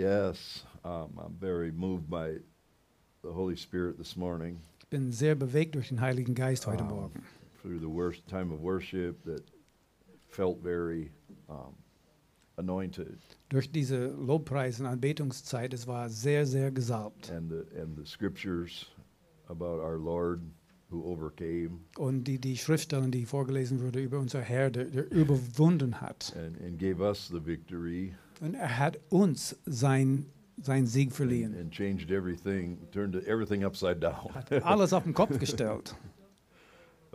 Yes, um, I'm very moved by the Holy Spirit this morning Ich bin sehr bewegt durch den Heiligen Geist heute Ah. Morgen. through the worst time of worship that felt very um, anointed, Durch diese Lobpreis- und Anbetungszeit, es war sehr, sehr gesalbt. and the and the scriptures about our Lord who overcame Und die, die Schriftstellen, die vorgelesen wurde über unser Herr, der, der überwunden hat. and, and gave us the victory Und er hat uns sein, sein Sieg verliehen. and changed everything, turned everything upside down. Hat alles auf den Kopf gestellt.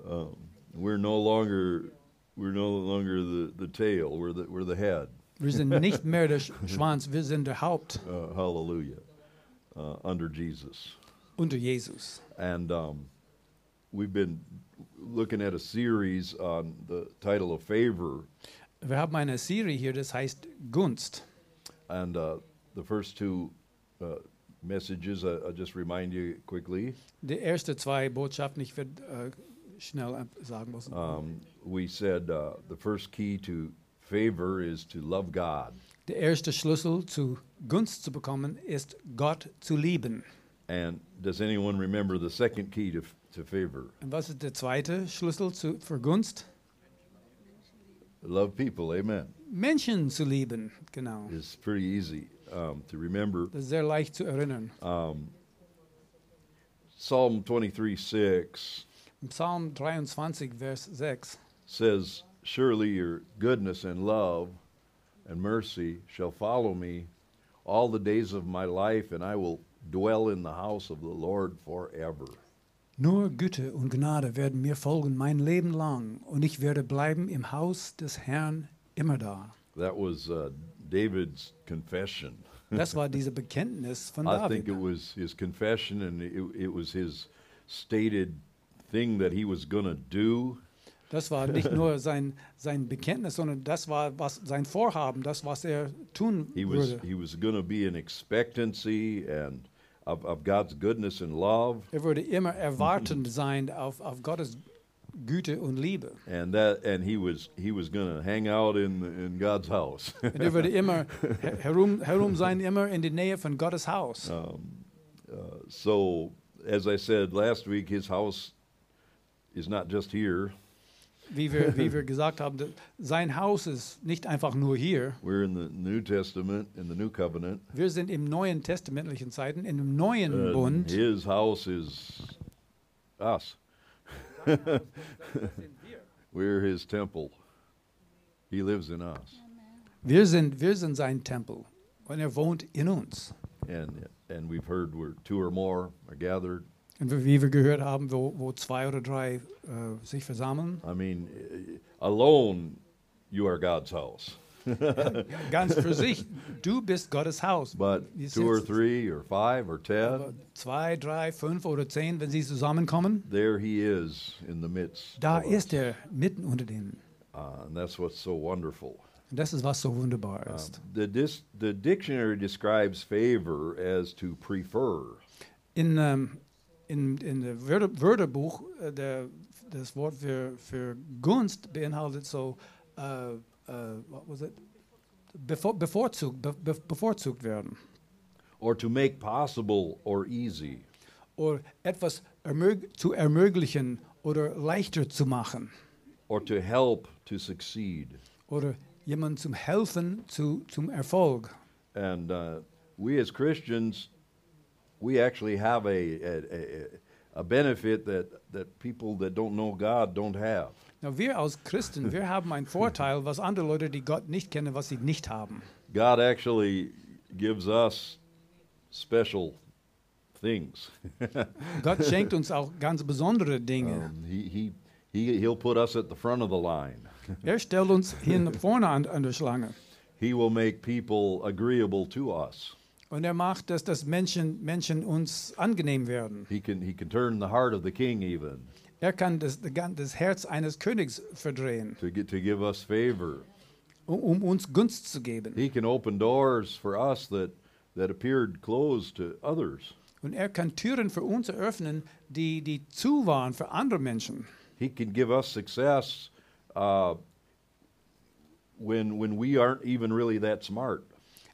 um, we're no longer we're no longer the, the tail, we're the we're the head. Wir sind nicht mehr der Sch- Schwanz, wir sind der Haupt Uh, hallelujah. Uh, under Jesus. unter Jesus. And um, we've been looking at a series on the title of favor. Wir haben eine Serie hier, das heißt Gunst. And uh, the first two uh, messages, uh, I'll just remind you quickly. Die ersten zwei Botschaften, ich werde äh, schnell sagen. Um, we said uh, the first key to favor is to love God. Der erste Schlüssel zu Gunst zu bekommen, ist Gott zu lieben. And does anyone remember the second key to, to favor? Und was ist der zweite Schlüssel zu, für Gunst? Love people, amen. Menschen zu lieben, genau. It's pretty easy um, to remember. Das ist sehr leicht zu erinnern. Um, Psalm 23 6 Psalm 23, Vers 6 says, Surely your goodness and love and mercy shall follow me all the days of my life, and I will dwell in the house of the Lord forever. Nur Güte und Gnade werden mir folgen mein Leben lang, und ich werde bleiben im Haus des Herrn immer da. That was uh, David's confession. Das war diese Bekenntnis von I think David. it was his confession, and it, it was his stated thing that he was going to do. Das war nicht nur sein, sein Bekenntnis, sondern das war was, sein Vorhaben, das, was er tun He was würde. he was going to be in expectancy and of, of God's goodness and love, Er würde immer erwartend sein auf, auf Gottes Güte und Liebe. and that and he was he was going to hang out in in God's house. Und er würde immer her- herum, herum sein, immer in der Nähe von Gottes Haus. um, uh, so, as I said last week, his house is not just here. Wie wir, wie wir gesagt haben, sein Haus ist nicht einfach nur hier. We're in the New Testament, in the New Covenant. Wir sind im neuen testamentlichen Zeiten, in dem neuen and Bund. his house is us. We're his temple. He lives in us. Wir sind, wir sind sein Tempel und er wohnt in uns. And and we've heard where two or more are gathered. Und wie wir gehört haben, wo, wo zwei oder drei äh, sich versammeln, I mean, eh, alone, you are God's house. ganz für sich, du bist Gottes Haus. But two or three or five or ten, zwei, drei, fünf oder zehn, wenn sie zusammenkommen, there he is in the midst. da ist er mitten unter denen. Uh, and that's what's so wonderful. Und das ist, was so wunderbar Um, ist. the, dis- the dictionary describes favor as to prefer. In, ähm, in, in Wörter, Wörterbuch, äh, der, das Wort für, für Gunst beinhaltet so, äh, what was it? Bevor, bevorzugt, be, be, bevorzugt werden. or to make possible or easy. Oder etwas ermög zu ermöglichen oder leichter zu machen. or to help to succeed. Oder jemandem zum Helfen zu, zum Erfolg. And uh, we as Christians, we actually have a, a, a, a benefit that, that people that don't know God don't have. Na, wir als Christen, wir haben einen Vorteil, was andere Leute, die Gott nicht kennen, was sie nicht haben. God actually gives us special things. Gott schenkt uns auch ganz besondere Dinge. Um, he, he, he, he'll put us at the front of the line. Er stellt uns hier vorne an, an der Schlange. He will make people agreeable to us. Und er macht, dass das Menschen, Menschen uns angenehm werden. He can, he can turn the heart of the king even Er kann das, das Herz eines Königs verdrehen, to, get, to give us favor. um, uns Gunst zu geben. He can open doors for us that, that appeared closed to others. Und er kann Türen für uns eröffnen, die, die zu waren für andere Menschen. He can give us success uh, when, when we aren't even really that smart.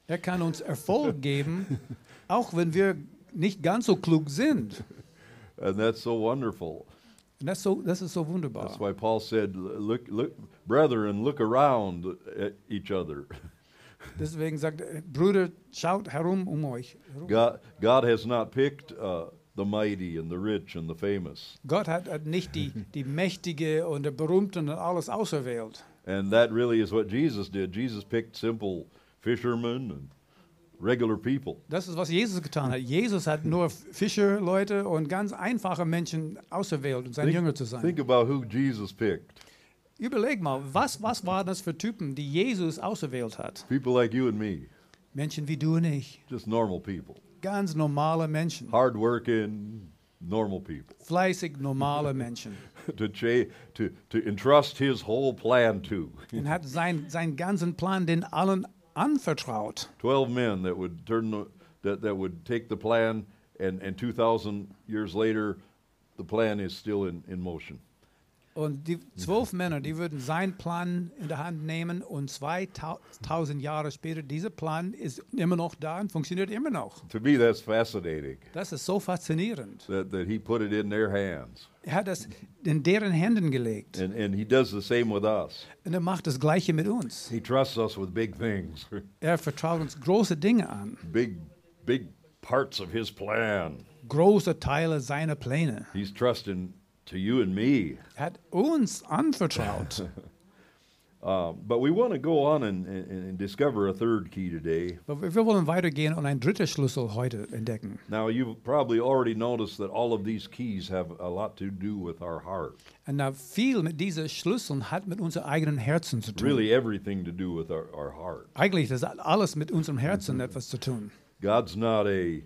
Er kann uns Erfolg geben, auch wenn wir nicht ganz so klug sind. And that's so wonderful. Das, ist so, das ist so That's wunderbar. why Paul said, look, look, brethren, look around at each other. Deswegen sagt er, Brüder, schaut herum um euch. God, God has not picked uh, the mighty and the rich and the famous. Gott hat, hat nicht die, die Mächtige und der Berühmten und alles auserwählt. And that really is what Jesus did. Jesus picked simple fishermen and regular people. Das ist, was Jesus getan hat. Jesus hat nur Fischerleute und ganz einfache Menschen auserwählt, um sein Jünger zu sein. think about who Jesus picked. Überleg mal, was, was waren das für Typen, die Jesus auserwählt hat? People like you and me, Menschen wie du und ich. just normal people. Ganz normale Menschen. Hardworking, normal people. Fleißig normale Menschen. to, to, to entrust his whole plan to. Und hat sein, seinen ganzen Plan den allen anvertraut. 12 men that would turn the, that, that would take the plan and, and 2000 years later the plan is still in, in motion Und die zwölf Männer, die würden seinen Plan in der Hand nehmen und 2000 Jahre später, dieser Plan ist immer noch da und funktioniert immer noch. to me that's fascinating Das ist so faszinierend. that, that he put it in their hands Er hat das in deren Händen gelegt. and, and he does the same with us Und er macht das Gleiche mit uns. he trusts us with big things Er vertraut uns große Dinge an, big big parts of his plan große Teile seiner Pläne. he's trusting to you and me hat uns anvertraut. uh, but we want to go on and, and, and discover a third key today Aber wir wollen weitergehen und einen dritten Schlüssel heute entdecken. Now, you've probably already noticed that all of these keys have a lot to do with our heart. Und da viel mit diesen Schlüsseln hat mit unserem eigenen Herzen zu tun. Really, everything to do with our, our heart. Eigentlich das hat alles mit unserem Herzen etwas zu tun. God's not a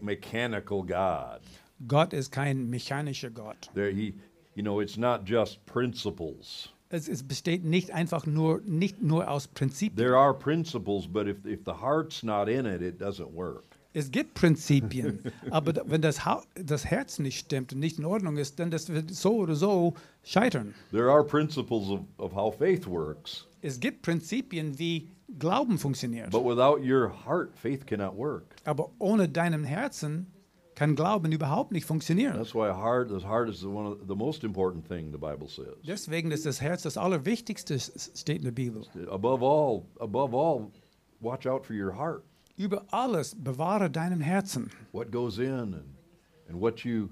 mechanical God. Gott ist kein mechanischer Gott. There, he, you know, it's not just principles. Es, es besteht nicht einfach nur, nicht nur aus Prinzipien. There are principles, but if, if the heart's not in it, it doesn't work. Es gibt Prinzipien, aber wenn das, Hau- das Herz nicht stimmt und nicht in Ordnung ist, dann das wird so oder so scheitern. There are principles of, of how faith works, Es gibt Prinzipien, wie Glauben funktioniert. but without your heart, faith cannot work. Aber ohne deinem Herzen kann Glauben überhaupt nicht funktionieren. That's why heart, the heart is the one of the most important thing the Bible says. Deswegen ist das Herz das Allerwichtigste, steht in der Bibel. Above all, above all, watch out for your heart. Über alles bewahre deinem Herzen. What goes in and, and what you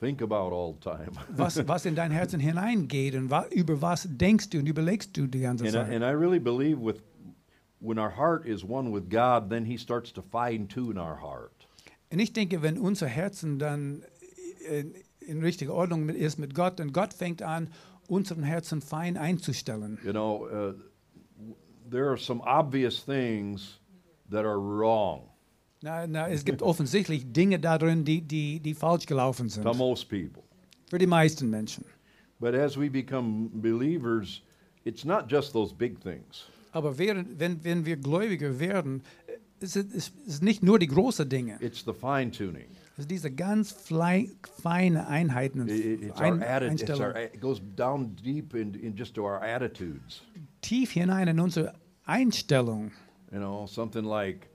think about all the time. Was, was in dein Herzen hineingeht und wa über was denkst du und überlegst du die ganze and, I, Zeit. and I really believe with when our heart is one with God, then He starts to fine tune our heart. Und ich denke, wenn unser Herzen dann in, in richtiger Ordnung ist mit Gott, und Gott fängt an, unseren Herzen fein einzustellen. You know, uh, there are some obvious things that are wrong Na, na, es gibt offensichtlich Dinge darin, die, die, die falsch gelaufen sind. to most people. Für die meisten Menschen. But as we become believers, it's not just those big things. Aber während, wenn, wenn wir Gläubiger werden, es ist, nicht nur die großen Dinge. It's the fine tuning. Es ist diese ganz feine Einheiten und Ein, Einstellungen. it goes down deep in, in just to our attitudes. Tief hinein in unsere Einstellung. You know, something like,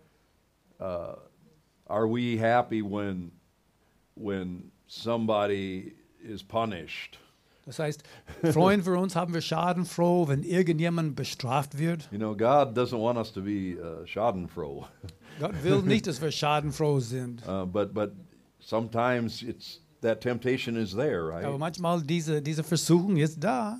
uh, are we happy when when somebody is punished? Das heißt, freuen wir uns, haben wir schadenfroh, wenn irgendjemand bestraft wird. You know, God doesn't want us to be uh, schadenfroh, Gott will nicht, dass wir schadenfroh sind. uh, but but sometimes it's that temptation is there, Aber right? manchmal diese, diese Versuchung ist da.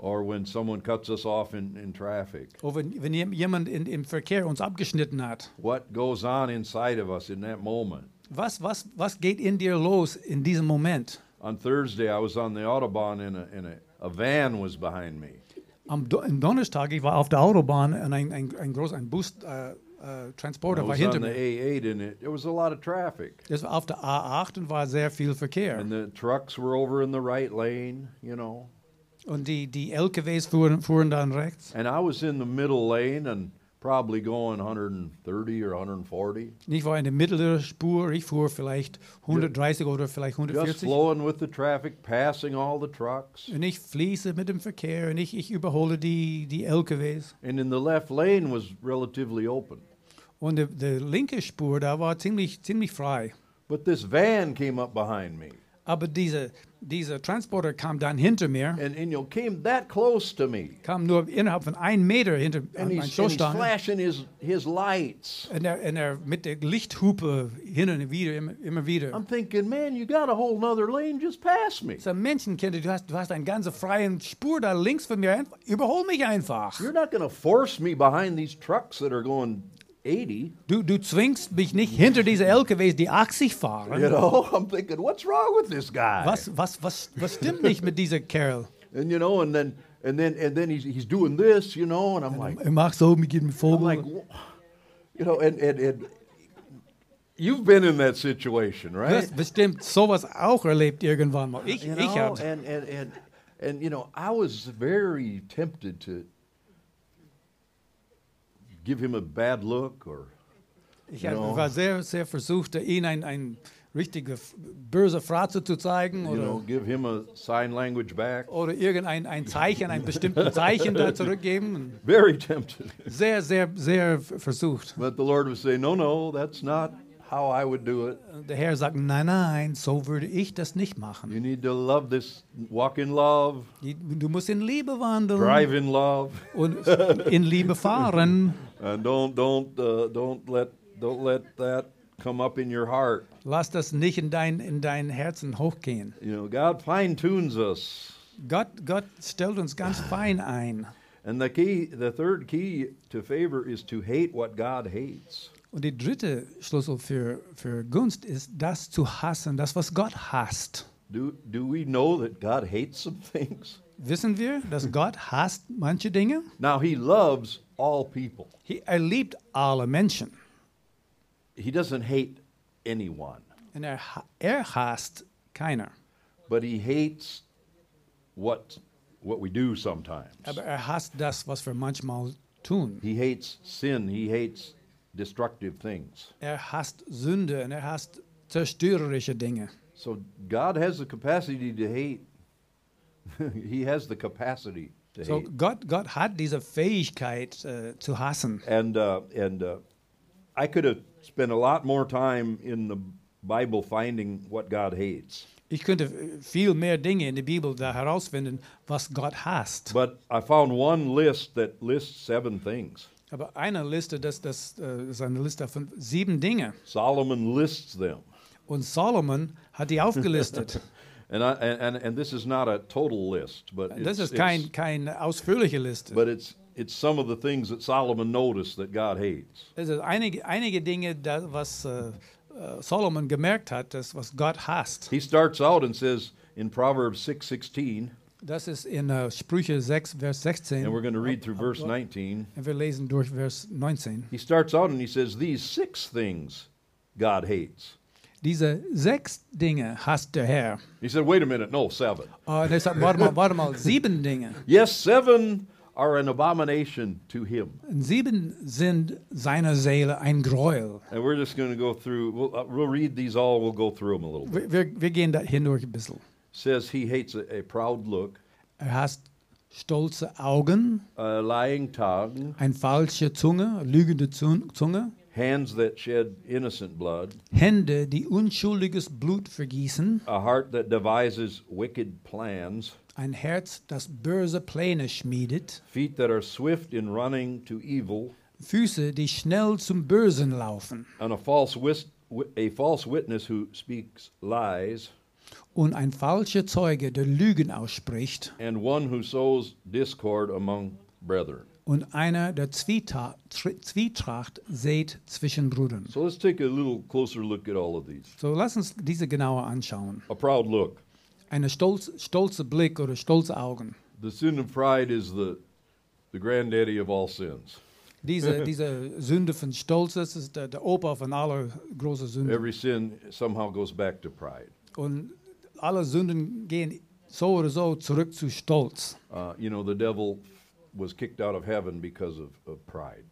Or when someone cuts us off in, in traffic, Oder wenn, wenn jem- jemand in, im Verkehr uns abgeschnitten hat. what goes on inside of us in that moment? Was, was, was geht in dir los in diesem Moment? On Thursday, I was on the autobahn and a, and a, a van was behind me. Am Do am Donnerstag, ich war auf der Autobahn und ein, ein, ein groß, ein Bus, äh, äh, I Transporter war was hinter on the mir. A8 and it, there was a lot of traffic. Das war auf der A8 und war sehr viel Verkehr. And the trucks were over in the right lane, you know. Und die, die LKWs fuhren, fuhren dann rechts. And I was in the middle lane and probably going 130 or 140, Ich war in der mittleren Spur, ich fuhr vielleicht 130 oder vielleicht 140. just 140. flowing with the traffic, passing all the trucks. Und ich fließe er mit dem Verkehr und ich, ich überhole die, die LKWs. And in the left lane was relatively open. Und die, die linke Spur, da war ziemlich, ziemlich frei. But this van came up behind me Aber diese, dieser Transporter kam dann hinter mir, and, and you know, came that close to me. kam nur innerhalb von einem Meter hinter And an he's, meinen and he's Stoßstange. flashing his, his lights. Und er, und er mit der Lichthupe hin und wieder, immer, immer wieder. I'm thinking, man, you got a whole nother lane just past me. So Menschenkinder, du hast, du hast eine ganze freie Spur da links von mir. Überhol mich einfach. You're not going to force me behind these trucks that are going 80. Du, du zwingst mich nicht hinter diese LKWs, die 80 fahren. You know, I'm thinking, what's wrong with this guy? Was, was, was, was stimmt nicht mit dieser Kerl? And you know, and then and then and then he's he's doing this, you know, and I'm like, Er macht so mit dem I'm Vogel. like, wh- you know, and and and you've been in that situation, du right? hast bestimmt sowas auch erlebt irgendwann mal. Ich, You ich know, hab. and and and and you know, I was very tempted to give him a bad look or Ich know. war sehr, sehr versucht, ihn ein, ein richtige böse Fratze zu zeigen oder, know, give him a sign language back. oder irgendein ein Zeichen, ein bestimmtes Zeichen da zurückgeben. Very tempted. Sehr, sehr, sehr versucht. But the Lord would say, No, no, that's not how I would do it. Der Herr sagt, nein, nein, so würde ich das nicht machen. You need to love this, walk in love, Du musst in Liebe wandeln drive in love, und in Liebe fahren. and don't don't uh, don't let don't let that come up in your heart. Lass das nicht in dein, in dein Herzen hochgehen. You know, God fine tunes us, Gott, Gott stellt uns ganz fein ein. and the key, the third key to favor is to hate what God hates. Und die dritte Schlüssel für, für Gunst ist, das zu hassen, das, was Gott hasst. Do do we know that God hates some things? Wissen wir, dass Gott hasst manche Dinge? Now He loves all people. He- Er liebt alle Menschen. He doesn't hate anyone, Und er, er hasst keiner. but He hates what what we do sometimes. Aber er hasst das, was wir manchmal tun. He hates sin. He hates destructive things. Er hasst Sünde und er hasst zerstörerische Dinge. So God has the capacity to hate. he has the capacity to So hate. Gott, Gott hat diese Fähigkeit äh, zu hassen. And uh, and uh, I could have spent a lot more time in the Bible finding what God hates. Ich könnte äh, viel mehr Dinge in der Bibel da herausfinden, was Gott hasst. But I found one list that lists seven things. Aber eine Liste, das, das äh, ist eine Liste von sieben Dinge. Solomon lists them. Und Solomon hat die aufgelistet. And, I, and, and, this is not a total list, but das ist kein, keine ausführliche Liste. but it's, it's some of the things that Solomon noticed that God hates. Es sind einige, einige Dinge, da, was äh, Solomon gemerkt hat, das, was Gott hasst. He starts out and says in Proverbs 6:16, Das ist in äh, Sprüche 6, Vers 16. and we're going to read through verse 19. Und wir lesen durch Vers 19. He starts out and he says, These six things God hates. Diese sechs Dinge hasst der Herr. He said, Wait a minute, no, seven. Und er sagt, warte mal, warte mal, sieben Dinge. Yes, seven are an abomination to him. Sieben sind seiner Seele ein Gräuel. And we're just going to go through, we'll, uh, we'll read these all, we'll go through them a little bit. Wir, wir, wir gehen da hindurch ein bisschen. Says he hates a, a proud look, Er hasst stolze Augen, a lying tongue, eine falsche Zunge, lügende Zun- Zunge, hands that shed innocent blood, Hände, die unschuldiges Blut vergießen, a heart that devises wicked plans, ein Herz, das böse Pläne schmiedet, feet that are swift in running to evil, Füße, die schnell zum Bösen laufen. and a false, a false witness who speaks lies, und ein falscher Zeuge, der Lügen ausspricht and one who sows discord among brethren. und einer, der Zwieta- Tri- Zwietracht sät zwischen Brüdern. So let's take a little closer look at all of these. So lass uns diese genauer anschauen. A proud look. Eine stolz, stolze Blick oder stolze Augen. The sin of pride is the, the granddaddy of all sins. Diese, diese Sünde von Stolz, das ist der, der Opa von aller großen Sünden. Every sin somehow goes back to pride. Und alle Sünden gehen so oder so zurück zu Stolz. Uh, you know, the devil was kicked out of heaven because of, of pride.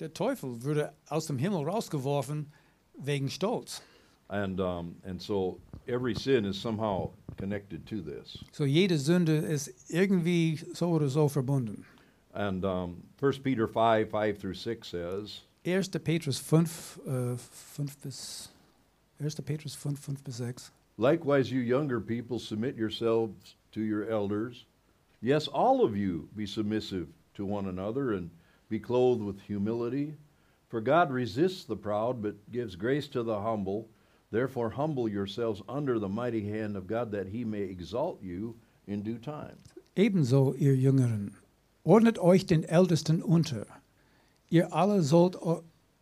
Der Teufel würde aus dem Himmel rausgeworfen wegen Stolz. And, um, and so every sin is somehow connected to this. So jede Sünde ist irgendwie so oder so verbunden. And um, 1 Peter 5 5 through 6 says, 1. Petrus 5, äh, 5 bis 1. Petrus 5, 5 bis 6. Likewise, you younger people, submit yourselves to your elders. Yes, all of you be submissive to one another and be clothed with humility. For God resists the proud, but gives grace to the humble. Therefore, humble yourselves under the mighty hand of God, that he may exalt you in due time. Ebenso, ihr Jüngeren, ordnet euch den Ältesten unter. Ihr alle sollt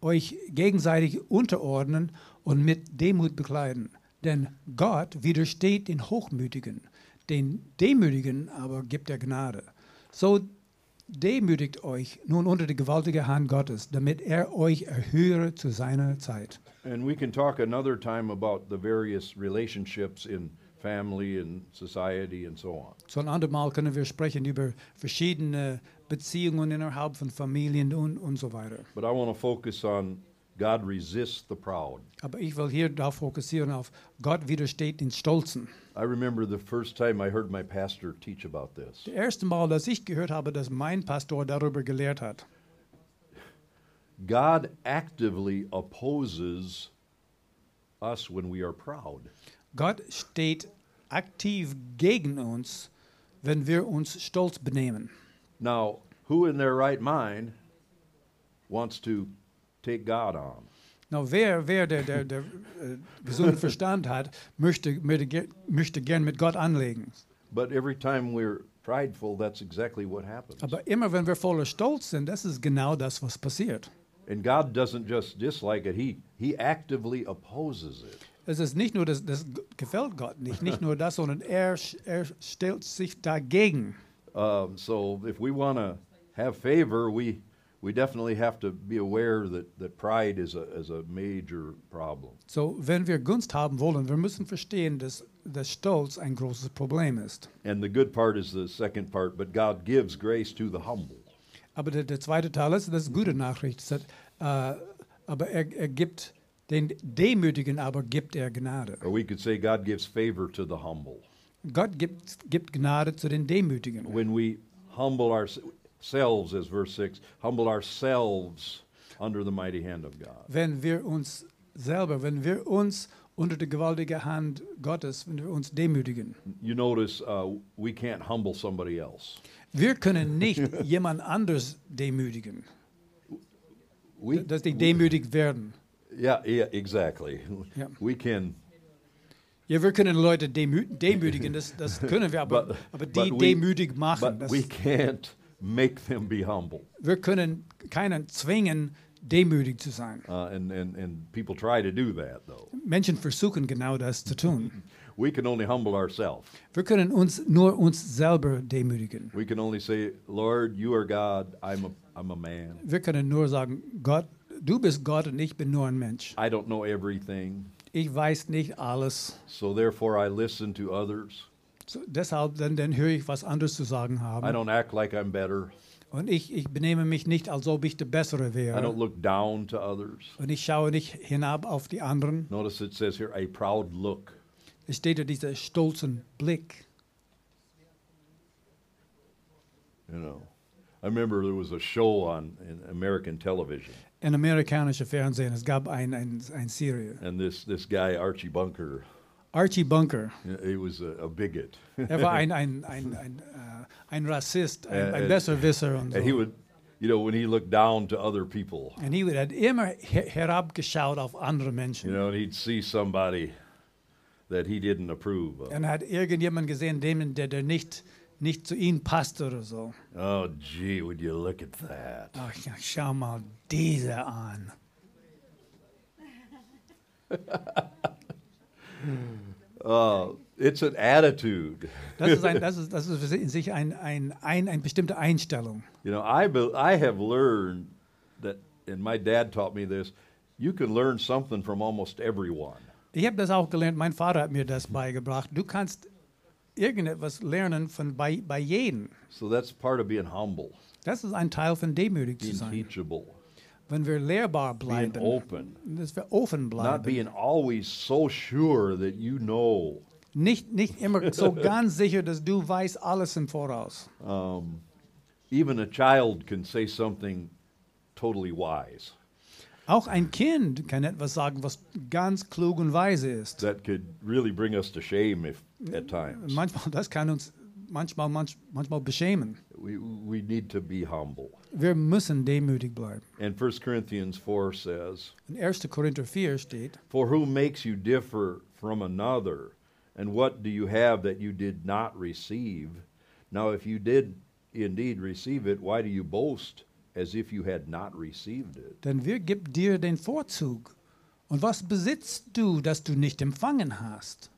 euch gegenseitig unterordnen und mit Demut bekleiden. Denn Gott widersteht den Hochmütigen, den Demütigen aber gibt er Gnade. So demütigt euch nun unter die gewaltige Hand Gottes, damit er euch erhöhe zu seiner Zeit. And we can talk another time about the various relationships in family and society and so on. So ein andermal können wir sprechen über verschiedene Beziehungen innerhalb von Familien und, und so weiter. But I want to focus on God resists the proud. Aber ich will hier darauf fokussieren, auf Gott widersteht den Stolzen. I remember the first time I heard my pastor teach about this. Das erste Mal, dass ich gehört habe, dass mein Pastor darüber gelehrt hat. God actively opposes us when we are proud. Gott steht aktiv gegen uns, wenn wir uns stolz benehmen. Now, who in their right mind wants to take God on? Na, wer, wer der, der, der äh, gesunden Verstand hat, möchte, möchte gern mit Gott anlegen. But every time we're prideful, that's exactly what happens. Aber immer wenn wir voller Stolz sind, das ist genau das, was passiert. And God doesn't just dislike it, He, he actively opposes it. Es ist nicht nur, das, das gefällt Gott nicht, nicht nur das, sondern er, er stellt sich dagegen. Um, so if we want to have favor, we, we definitely have to be aware that, that pride is a, is a major problem. So, wenn wir Gunst haben wollen, wir müssen verstehen, dass, dass Stolz ein großes Problem ist. And the good part is the second part, but God gives grace to the humble. Aber der, der zweite Teil ist, das ist gute Nachricht. Das, äh, aber er, er gibt den Demütigen, aber gibt er Gnade. Or we could say God gives favor to the humble. Gott gibt, gibt Gnade zu den Demütigen. When we humble ourselves, as verse 6, humble ourselves under the mighty hand of God. Wenn wir uns selber, wenn wir uns unter die gewaltige Hand Gottes, wenn wir uns demütigen. You notice uh, we can't humble somebody else. Wir können nicht jemand anders demütigen, We, dass die demütigt werden. yeah, yeah, exactly. Yeah. We can, Ja, wir können Leute demü demütigen, das, das können wir, aber, But- aber die but we- demütig machen. but Das, we can't make them be humble. wir können keinen zwingen, demütig zu sein. Uh, and, and, and people try to do that, though. Menschen versuchen genau das zu tun. We can only humble ourselves. Wir können uns nur uns selber demütigen. We can only say, Lord, you are God, I'm a, I'm a man. Wir können nur sagen, Gott, du bist Gott und ich bin nur ein Mensch. I don't know everything, Ich weiß nicht alles. so therefore I listen to others. So, deshalb dann, dann höre ich, was anderes zu sagen I haben. don't act like I'm better. Und ich, ich benehme mich nicht, als ob ich der Bessere I don't wäre. look down to others. Und ich schaue nicht hinab auf die anderen. Notice it says here, a proud look. Es steht ja dieser stolzen Blick. You know, I remember there was a show on in American television, In amerikanische Fernsehen, es gab ein, ein, ein Serie. and this this guy Archie Bunker, Archie Bunker, he was a, a bigot, er war ein, ein, ein, ein, äh, ein Rassist, ein, ein Besserwisser und and he would, you know, when he looked down to other people, Und er hat immer her herabgeschaut auf andere Menschen. you know, and he'd see somebody that he didn't approve of. Und hat irgendjemanden gesehen, dem, der, der nicht, nicht zu ihm passt oder so. Oh, gee, would you look at that? Ach, ja, schau mal diese an. Uh, it's an attitude. Das ist, ein, das ist, das ist in sich ein, ein, ein, eine bestimmte Einstellung. You know, I, be, I have learned that, and my dad taught me this, you can learn something from almost everyone. Ich habe das auch gelernt, mein Vater hat mir das beigebracht. Du kannst irgendetwas lernen von bei, bei jedem. So that's part of being humble, Das ist ein Teil von demütig zu being sein. teachable. Wenn wir lehrbar being bleiben, open, dass wir offen not bleiben, being always so sure that you know. nicht, nicht immer so ganz sicher, dass du weißt alles im Voraus. Um, even a child can say something totally wise Auch ein Kind kann etwas sagen, was ganz klug und weise ist. that could really bring us to shame if at times. Manchmal, das kann uns manchmal, manch, manchmal beschämen. We, we need to be humble. Wir müssen demütig bleiben. And 1 Corinthians 4 says, In 1. Korinther 4 steht, For who makes you differ from another? And what do you have that you did not receive? Now, if you did indeed receive it, why do you boast as if you had not received it? denn wer gibt dir den Vorzug? Und was besitzt du, das du nicht empfangen hast?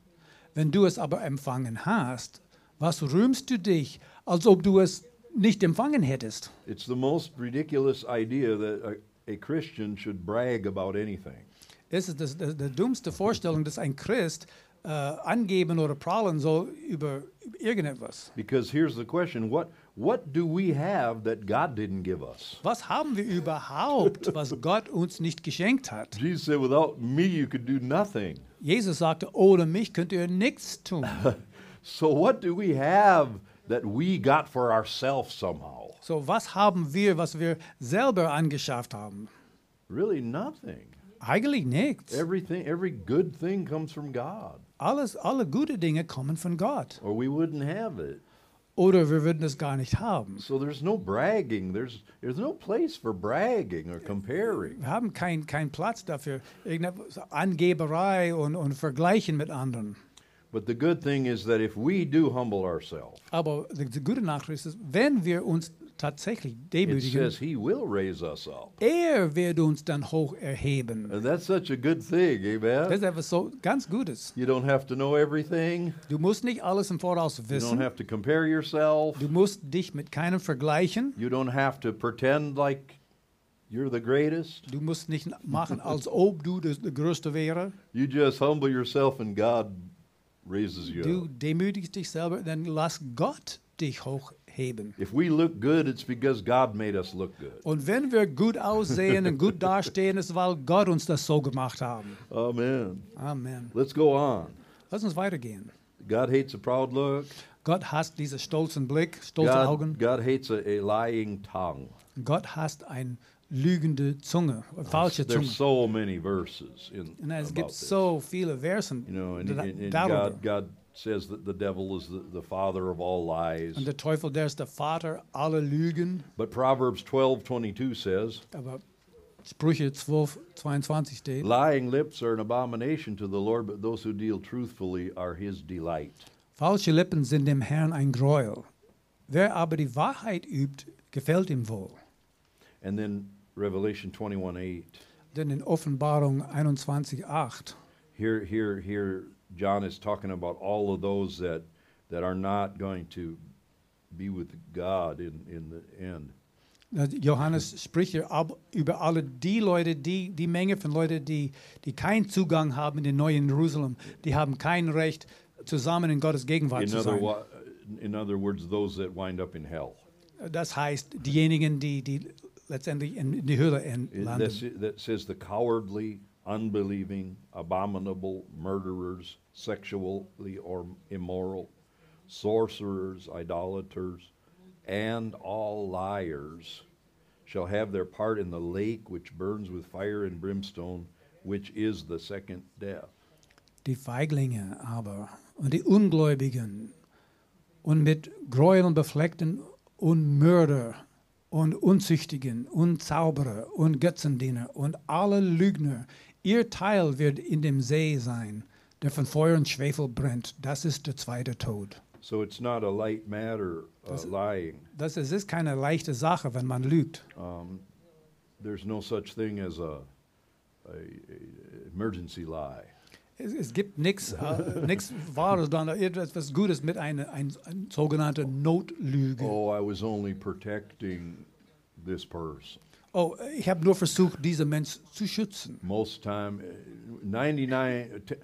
Wenn du es aber empfangen hast, was rühmst du dich, als ob du es nicht empfangen hättest? It's the most ridiculous idea that a, a Christian should brag about anything. Es ist das, das, die dummste Vorstellung, dass ein Christ äh, angeben oder prahlen soll über, über irgendetwas. Because here's the question what, what do we have that God didn't give us? Was haben wir überhaupt, was Gott uns nicht geschenkt hat? Jesus said, Without me, you could do nothing. Jesus sagte, ohne mich könnt ihr nichts tun. So, what do we have that we got for ourselves somehow? So, was haben wir, was wir selber angeschafft haben? Really, nothing. Eigentlich nichts. Everything, every good thing comes from God, Alles, alle gute Dinge kommen von Gott. or we wouldn't have it. Oder wir würden es gar nicht haben. So there's no bragging. There's there's no place for bragging or comparing. Wir haben keinen kein Platz dafür. Angeberei und, und Vergleichen mit anderen. But the good thing is that if we do humble ourselves, Aber die, die gute Nachricht ist, wenn wir uns tatsächlich it demütigen, says He will raise us up, er wird uns dann hoch erheben. and that's such a good thing, amen? Das ist etwas so ganz Gutes. You don't have to know everything. Du musst nicht alles im Voraus You don't wissen. have to compare yourself. Du musst dich mit keinem vergleichen. You don't have to pretend like you're the greatest. Du musst nicht machen, als ob du das, der Größte wäre. You just humble yourself, and God Du demütigst dich selber, dann lass Gott dich hochheben. If we look good, it's because God made us look good. Und wenn wir gut aussehen und gut dastehen, ist, weil Gott uns das so gemacht haben. Amen. Amen. Let's go on. Lass uns weitergehen. God hates a proud look. Gott hasst diesen stolzen Blick, stolze Augen. God, God hates a, a lying tongue. Gott hasst eine lügende Zunge, oh, falsche Zunge. There's so many verses in Und es gibt this. so viele Versen you know, and, and, and. God, God says that the devil is the, the father of all lies. Und der Teufel, der ist der Vater aller Lügen. But Proverbs 12:22 says, Aber Sprüche 12, 22 steht, "Lying lips are an abomination to the Lord, but those who deal truthfully are His delight." falsche Lippen sind dem Herrn ein Gräuel. Wer aber die Wahrheit übt, gefällt ihm wohl. And then Revelation 21:8. Denn in Offenbarung 21, 8, Here, here, here, John is talking about all of those that that are not going to be with God in in the end. Johannes spricht hier ab, über alle die Leute, die, die Menge von Leuten, die, die keinen Zugang haben in den neuen Jerusalem, die haben kein Recht, zusammen in Gottes Gegenwart In zu sein. in other words, those that wind up in hell. Das heißt, diejenigen, die, die letztendlich in die Höhle en- It- landen. that's- that says the cowardly, unbelieving, abominable, murderers, sexually or immoral, sorcerers, idolaters, and all liars shall have their part in the lake which burns with fire and brimstone, which is the second death. Die Feiglinge aber und die Ungläubigen und mit Gräueln befleckten und Mörder und Unzüchtigen und Zauberer und Götzendiener und alle Lügner, ihr Teil wird in dem See sein, der von Feuer und Schwefel brennt. Das ist der zweite Tod. So it's not a light matter uh, Das- lying. Das ist, ist keine leichte Sache, wenn man lügt. Um, there's no such thing as a, a, a emergency lie. Es, es gibt nichts äh, nix Wahres, sondern etwas Gutes mit einer ein, ein sogenannte Notlüge. Oh, I was only protecting this person. Oh, ich habe nur versucht, diesen Mensch zu schützen. Most time, uh, 99, t-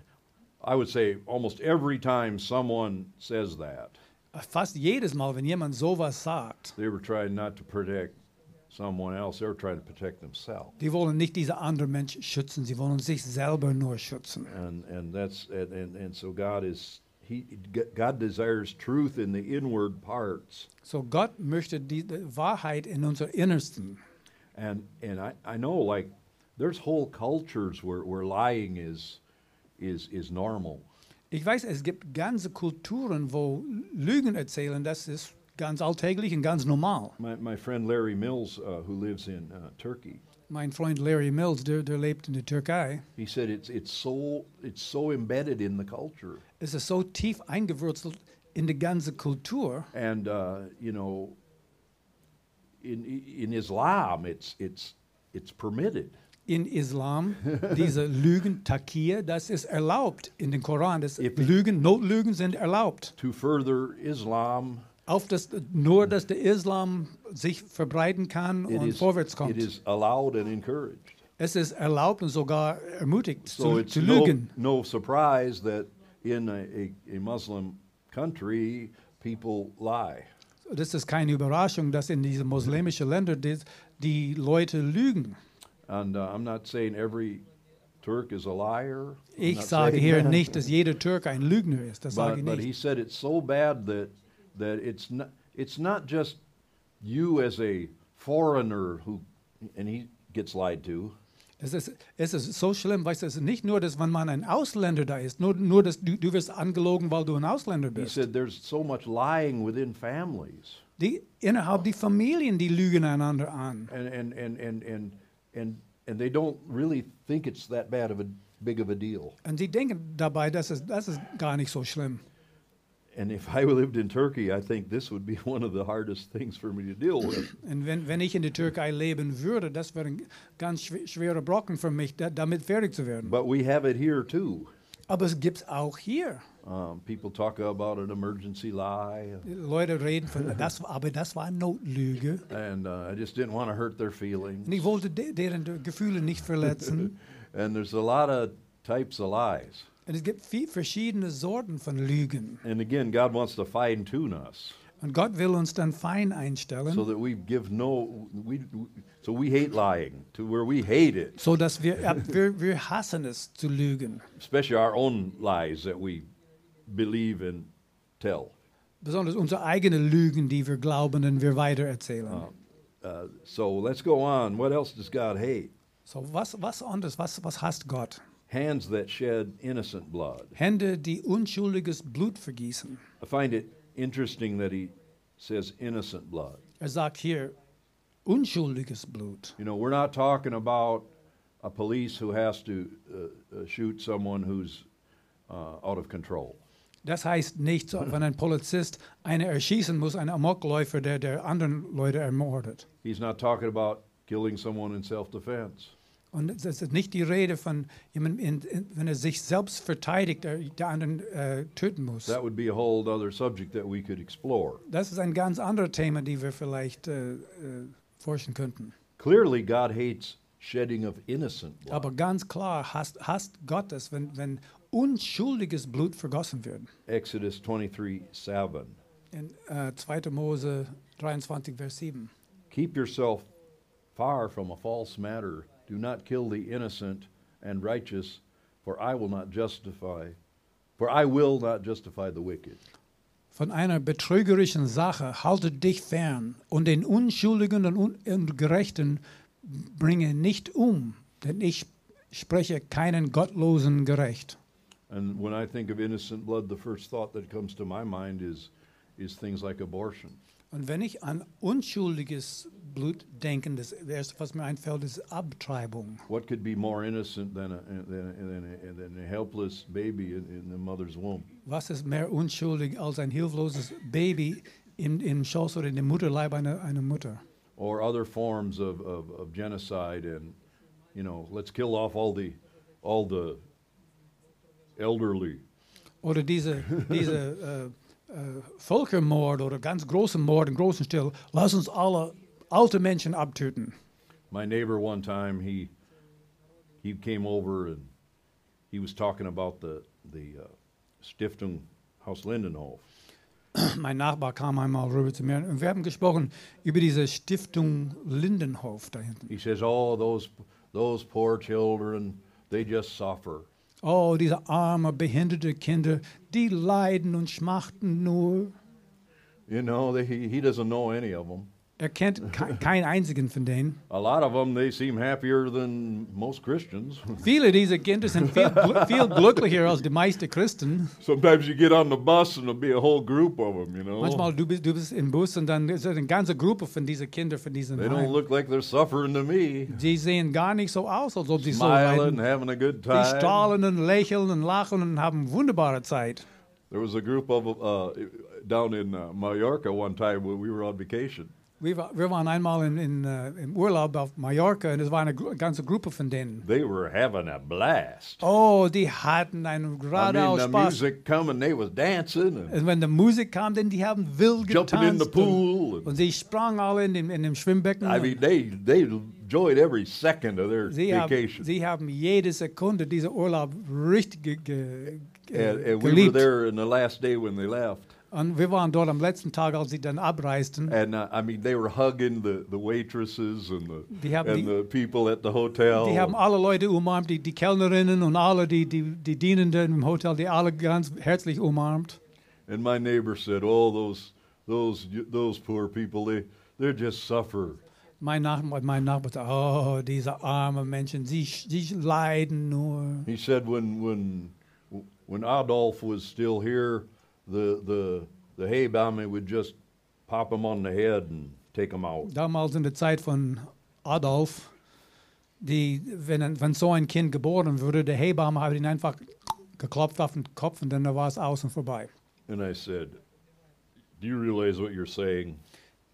I would say almost every time someone says that, Fast jedes Mal, wenn jemand sowas sagt, they were trying not to protect someone else. They're trying to protect themselves. Die wollen nicht diese anderen Menschen schützen, sie wollen sich selber nur schützen. And and that's and, and, and so God is he God desires truth in the inward parts. So Gott möchte die Wahrheit in unser Innersten. And and I, I know like there's whole cultures where, where lying is is is normal. Ich weiß, es gibt ganze Kulturen, wo Lügen erzählen, das ist ganz alltäglich und ganz normal. My, my friend Larry Mills, uh, who lives in uh, Turkey, Mein Freund Larry Mills, der, der lebt in der Türkei, he said it's it's so it's so embedded in the culture, es ist so tief eingewurzelt in die ganze Kultur. and uh, you know, in in Islam, it's it's it's permitted. In Islam, diese Lügen, Takir, das ist erlaubt in den Koran. Das If- Lügen, Notlügen sind erlaubt. To further Islam, Auf das, nur, dass der Islam sich verbreiten kann it und is vorwärts it kommt. is allowed and encouraged. Es ist erlaubt und sogar ermutigt So zu, it's zu no, lügen. no surprise that in a, a, a Muslim country, people lie. Das ist keine Überraschung, dass in diese muslimischen Ländern die, die Leute lügen. And uh, I'm not saying every Turk is a liar. I'm Ich sage hier that. nicht, dass jeder Türke ein Lügner ist. Das sage But, ich but he nicht. said it's so bad that that it's not it's not just you as a foreigner who and he gets lied to. Es ist, es ist so schlimm, weißt du, es ist nicht nur, dass wenn man ein Ausländer da ist, nur, nur dass du, du wirst angelogen, weil du ein Ausländer He bist. said there's so much lying within families. Die, innerhalb die Familien, die lügen einander an. And and and and and and and they don't really think it's that bad of a big of a deal. Und sie denken dabei, das ist, das ist gar nicht so schlimm. And if I lived in Turkey, I think this would be one of the hardest things for me to deal with. Und wenn, wenn ich in der Türkei leben würde, das wäre ein ganz schwerer Brocken für mich, da, damit fertig zu werden. But we have it here too. Aber es gibt es auch hier. Um, people talk about an emergency lie, Leute reden von, das, aber das war Notlüge. and uh, I just didn't want to hurt their feelings. Und ich wollte de deren Gefühle nicht verletzen. And there's a lot of types of lies. Und es gibt viele verschiedene Sorten von Lügen. And again, God wants to fine tune us Und Gott will uns dann fein einstellen, so that we give no, we, so we hate lying to where we hate it, so dass wir, wir, wir hassen es zu lügen. especially our own lies that we believe and tell. Besonders unsere eigenen Lügen, die wir glauben und wir weitererzählen. Uh, so let's go on. What else does God hate? So, was, was anderes, was, was hasst Gott? Hands that shed innocent blood. Hände, die unschuldiges Blut vergießen. I find it interesting that he says innocent blood. Er sagt hier, unschuldiges Blut. You know, we're not talking about a police who has to uh, uh, shoot someone who's uh, out of control. Das heißt nicht, wenn ein Polizist einen erschießen muss, ein Amokläufer, der der anderen Leute ermordet. He's not talking about killing someone in self-defense. Und es ist nicht die Rede von jemandem, in, in, wenn er sich selbst verteidigt, der, der anderen äh, töten muss. That would be a whole other subject that we could explore. Das ist ein ganz anderes Thema, die wir vielleicht äh, äh, forschen könnten. Clearly, God hates shedding of innocent blood. Aber ganz klar hasst, hasst Gott es, wenn, wenn unschuldiges Blut vergossen wird. Exodus 23 7. In äh, 2. Mose 23, Vers 7. Keep yourself far from a false matter. Do not kill the innocent and righteous, for I will not justify, for I will not justify the wicked. Von einer betrügerischen Sache halte dich fern und den Unschuldigen und Un- und Gerechten bringe nicht um, denn ich spreche keinen Gottlosen gerecht. And when I think of innocent blood, the first thought that comes to my mind is, is things like abortion. Und wenn ich an unschuldiges Blut denke, das erste, was mir einfällt, ist Abtreibung. What could be more innocent than a, than a, than a, than a helpless baby in, in the mother's womb? Was ist mehr unschuldig als ein hilfloses Baby im, im Schoß oder in dem Mutterleib einer, einer Mutter? Or other forms of, of, of genocide and, you know, let's kill off all the, all the elderly. Oder diese, diese äh, Völkermord oder ganz große Mord im großen Stil. Lass uns alle alte Menschen abtöten. My neighbor one time he he came over and he was talking about the the uh, Stiftung Haus Lindenhof, mein Nachbar kam einmal rüber zu mir und wir haben gesprochen über diese Stiftung Lindenhof da hinten. He says, "Oh, those those poor children, they just suffer." Oh, diese arme, behinderte Kinder, die leiden und schmachten nur. You know, he he doesn't know any of them. Er kennt ke keinen einzigen von denen. A lot of them, they seem happier than most Christians. Viele dieser Kinder sind viel, gl viel glücklicher als die meisten Christen. Sometimes you get on the bus and there'll be a whole group of them. You know, Manchmal du bist, du bist im Bus und dann ist eine ganze Gruppe von diesen Kindern, von diesen they don't Heim. look like they're suffering to me. Die sehen gar nicht so aus, als ob sie so leiden. Smiling, leiden. having a good Die time. strahlen und lächeln und lachen und haben wunderbare Zeit. There was a group of uh, down in uh, Mallorca one time when we were on vacation. Wir, wa- wir waren einmal in, in, äh, im Urlaub auf Mallorca und es war eine ganze Gruppe von denen. They were having a blast. Oh, die hatten einen I geradeaus mean, the Spaß. music come and they was dancing and Und wenn die Musik kam, dann die haben wild jumping in the getanzt. Und, pool. And, und sie sprangen alle in dem, in dem Schwimmbecken. I mean, they they enjoyed every second of their sie, haben, vacation. sie haben jede Sekunde dieser Urlaub richtig ge, ge, ge, and, and we were geliebt. there in the last day when they left. Und wir waren dort am letzten Tag, als sie dann abreisten. And uh, I mean, they were hugging the, the waitresses and the Die and die- the people at the hotel. Die haben alle Leute umarmt, die, die Kellnerinnen und alle die, die, die Dienenden im Hotel, die alle ganz herzlich umarmt. and my neighbor said, "Oh, those those those poor people, they they just suffer." Mein Nachbar, mein Nachbar sagt, oh, diese armen Menschen, sie, sie leiden nur. He said when when when Adolf was still here, the the the Hebamme would just pop him on the head and take him out. Damals in der Zeit von Adolf, die, wenn, wenn so ein Kind geboren wurde, der Hebamme hat ihn einfach geklopft auf den Kopf und dann war es aus und vorbei. And I said, "Do you realize what you're saying?"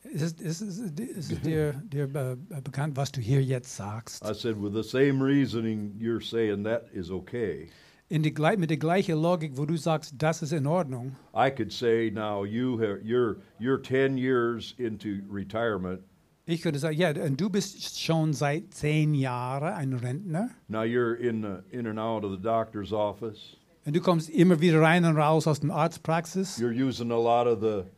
Ist ist ist dir, dir äh, eh, eh, bekannt, was du hier jetzt sagst? I said, "With the same reasoning you're saying that is okay." In die, mit der gleichen Logik, wo du sagst, das ist in Ordnung. I could say now you have you're you're 10 years into retirement. Ich könnte sagen, ja, und du bist schon seit zehn Jahren ein Rentner Now you're in the, in and out of the doctor's office. und du kommst immer wieder rein und raus aus der Arztpraxis You're using a lot of the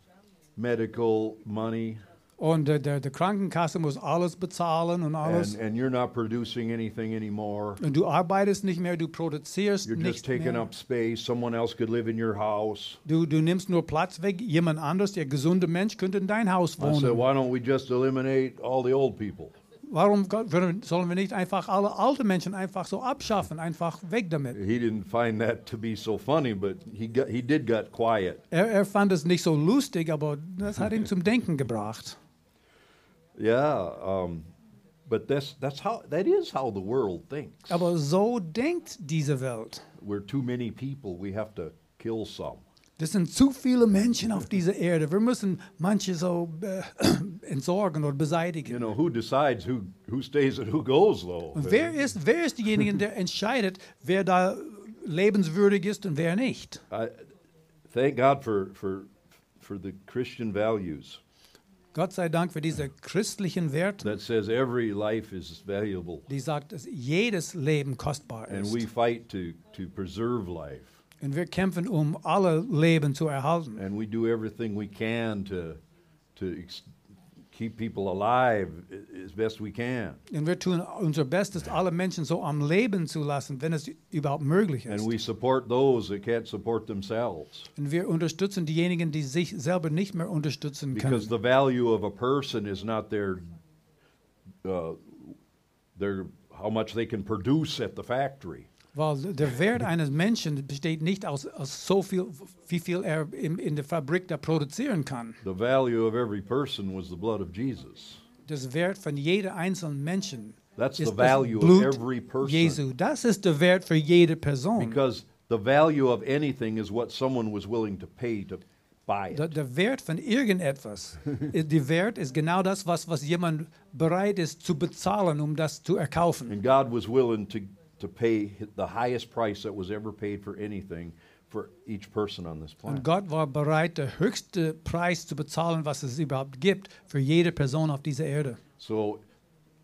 medical money und äh, der, der Krankenkasse muss alles bezahlen und alles. and, and you're not producing anything anymore. Und du arbeitest nicht mehr, du produzierst You're just nichts taking mehr. up space. Someone else could live in your house. Du, du nimmst nur Platz weg. Jemand anderes, der gesunde Mensch, könnte in dein Haus I said, wohnen. why don't we just eliminate all the old people? Warum sollen wir nicht einfach alle alten Menschen einfach so abschaffen? Einfach weg damit. He didn't find that to be so funny, but he got, he did got quiet. Er, er fand es nicht so lustig, aber das hat ihn zum Denken gebracht. Yeah, um, but that's that's how that is how the world thinks. Aber so denkt diese Welt. We're too many people. We have to kill some. Das sind zu viele Menschen auf dieser Erde. Wir müssen manche so äh, entsorgen oder beseitigen. You know, who decides who who stays and who goes though? Und wer ist, wer ist derjenige, der entscheidet, wer da lebenswürdig ist und wer nicht? I thank God for for for the Christian values Gott sei Dank für diese christlichen Werte, that says every life is valuable, die sagt, dass jedes Leben kostbar and ist. we fight to to preserve life, Und wir kämpfen, um alle Leben zu erhalten. and we do everything we can to to ex- keep people alive as best we can. Und wir tun unser Bestes, alle Menschen so am Leben zu lassen, wenn es überhaupt möglich And we support those that can't support themselves. Und wir unterstützen diejenigen, die sich selber nicht mehr unterstützen Because the value of a person is not their, uh, their how much they can produce at the factory. Weil der Wert eines Menschen besteht nicht aus, aus so viel, wie viel er in, in der Fabrik da produzieren kann. The value of every person was the blood of Jesus. Das Wert von jeder einzelnen Menschen That's the ist das value of Blut every person. Jesu. Das ist der Wert für jede Person. Because the value of anything is what someone was willing to pay to buy it. der Wert von irgendetwas, ist- der Wert ist genau das, was, was jemand bereit ist zu bezahlen, um das zu erkaufen. And God was willing to, to pay the highest price that was ever paid for anything for each person on this planet. Und. Gott war bereit, den höchsten Preis zu bezahlen, was es überhaupt gibt, für jede Person auf dieser Erde. So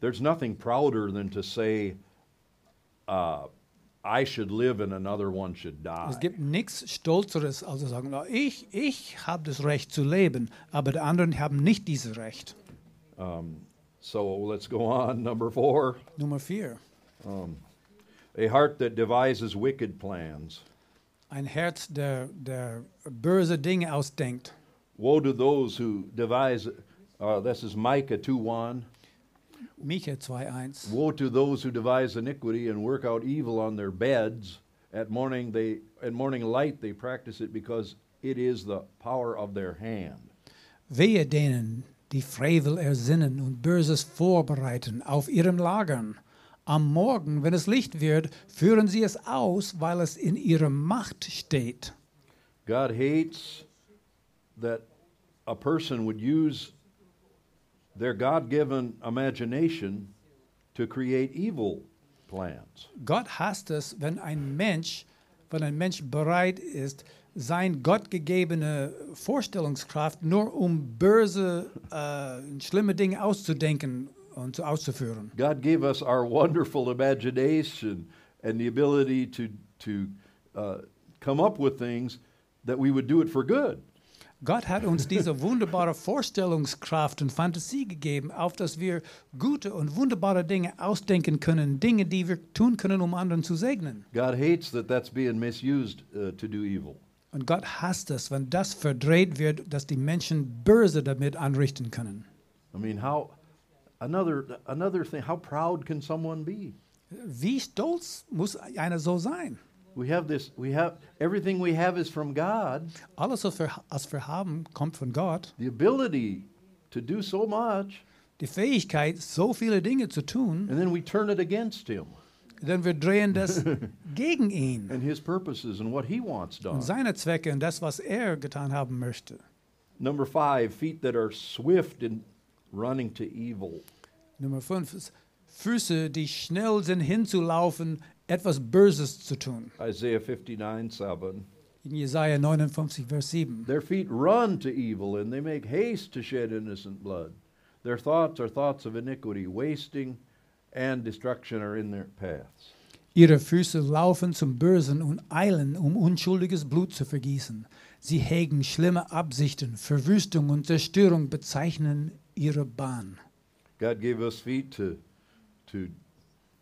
there's nothing prouder than to say, uh, I should live and another one should die. Es gibt nichts Stolzeres, als zu sagen, ich, ich habe das Recht zu leben, aber die anderen haben nicht dieses Recht. So let's go on. Number four Nummer vier. A heart that devises wicked plans. Ein Herz, der, der böse Dinge ausdenkt. Woe to those who devise, uh, this is Micah 2 1. Micha 2,1. Woe to those who devise iniquity and work out evil on their beds. At morning they at morning light they practice it because it is the power of their hand. Wehe denen, die Frevel ersinnen und Böses vorbereiten auf ihrem Lagern. Am Morgen, wenn es Licht wird, führen sie es aus, weil es in ihrer Macht steht. God hates that a person would use their God given imagination to create evil plans. Gott hasst es, wenn ein Mensch, wenn ein Mensch bereit ist, sein gottgegebene Vorstellungskraft nur um böse, äh, schlimme Dinge auszudenken und auszuführen. God gave us our wonderful imagination and the ability to, to uh, come up with things that we would do it for good. Gott hat uns diese wunderbare Vorstellungskraft und Fantasie gegeben, auf dass wir gute und wunderbare Dinge ausdenken können, Dinge, die wir tun können, um anderen zu segnen. God hates that that's being misused uh, to do evil. Und Gott hasst es, wenn das verdreht wird, dass die Menschen böse damit anrichten können. I mean, how another another thing? How proud can someone be? Wie stolz muss einer so sein? We have this. We have everything we have is from God. Alles, was wir, was wir haben, kommt von Gott. The ability to do so much, Die Fähigkeit, so viele Dinge zu tun, and then we turn it against Him denn wir drehen das gegen ihn and His purposes and what He wants done. und seine Zwecke und das, was er getan haben möchte. Number five, feet that are swift in running to evil. Nummer 5 ist Füße, die schnell sind hinzulaufen, etwas Böses zu tun. Isaiah 59 7. In Jesaja 59, Vers 7. Their feet run to evil, and they make haste to shed innocent blood. Their thoughts are thoughts of iniquity, wasting and destruction are in their paths. Ihre Füße laufen zum Bösen und eilen, um unschuldiges Blut zu vergießen. Sie hegen schlimme Absichten, Verwüstung und Zerstörung bezeichnen ihre Bahn. God gave us feet to, to,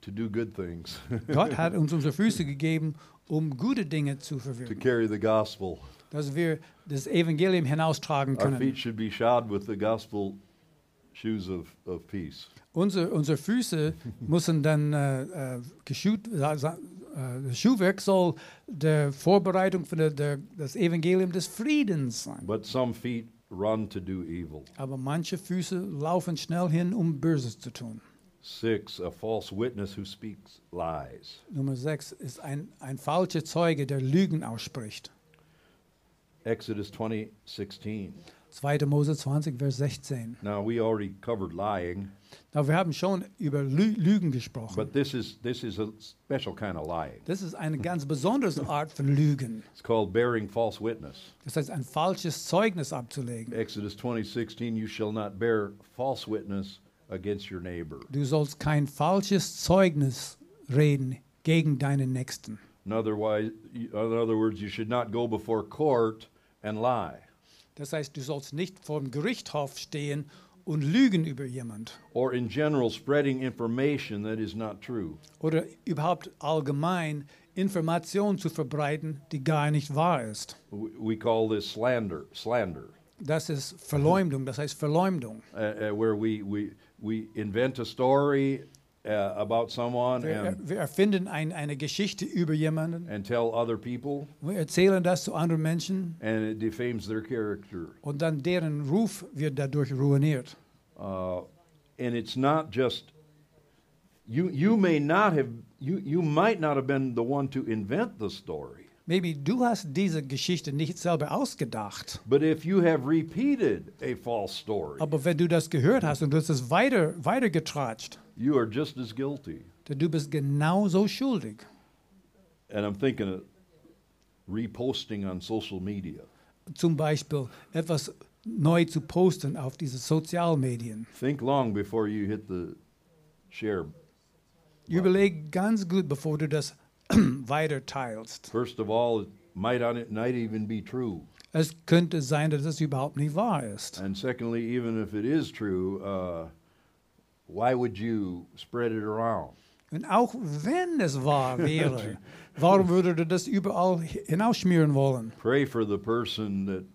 to do good things, Gott hat uns unsere Füße gegeben, um gute Dinge zu to carry the gospel. dass wir das Evangelium hinaustragen können. Our feet should be shod with the gospel shoes of, of peace. Unsere, unsere Füße müssen dann äh, äh, geschut, äh, das Schuhwerk soll der Vorbereitung für der, der, das Evangelium des Friedens sein. But some feet run to do evil. Aber manche Füße laufen schnell hin, um Böses zu tun. Six, a false witness who speaks lies. Nummer 6 ist ein, ein falscher Zeuge, der Lügen ausspricht. Exodus 20, 16. 2. Mose 20, Vers 16. Now, we already covered lying, Na, wir haben schon über Lü Lügen gesprochen. but this is, this is a special kind of lying. Das ist eine ganz besondere Art von Lügen. It's called bearing false witness. Das heißt, ein falsches Zeugnis abzulegen. Exodus 20, 16, you shall not bear false witness against your neighbor. Du sollst kein falsches Zeugnis reden gegen deinen Nächsten. In other, in other words, you should not go before court and lie. Das heißt, du sollst nicht vor dem Gerichtshof stehen und lügen über jemand. Or in general, spreading information that is not true. Oder überhaupt allgemein Informationen zu verbreiten, die gar nicht wahr ist. We we call this slander, slander, Das ist Verleumdung, das heißt Verleumdung. uh, uh, where we, we, we invent a story uh, about someone Wir, and, wir erfinden ein, eine Geschichte über jemanden, and tell other people, wir erzählen das zu anderen Menschen and it defames their character. und dann deren Ruf wird dadurch ruiniert. Uh, and it's not just you. You may not have you. You might not have been the one to invent the story, Maybe du hast diese Geschichte nicht selber ausgedacht, but if you have repeated a false story, aber wenn du das gehört hast und du hast es weiter, weitergetratscht, you are just as guilty. dann du bist genauso schuldig. And I'm thinking of reposting on social media. Zum Beispiel etwas neu zu posten auf diese Sozialmedien. Think long before you hit the share. Überleg ganz gut, bevor du das weiter teilst. First of all, it might on it not even be true. Es könnte sein, dass es überhaupt nicht wahr ist. And secondly, even if it is true, uh, why would you spread it around? Und auch wenn es wahr wäre, warum würde er das überall hinausschmieren wollen? Pray for the person that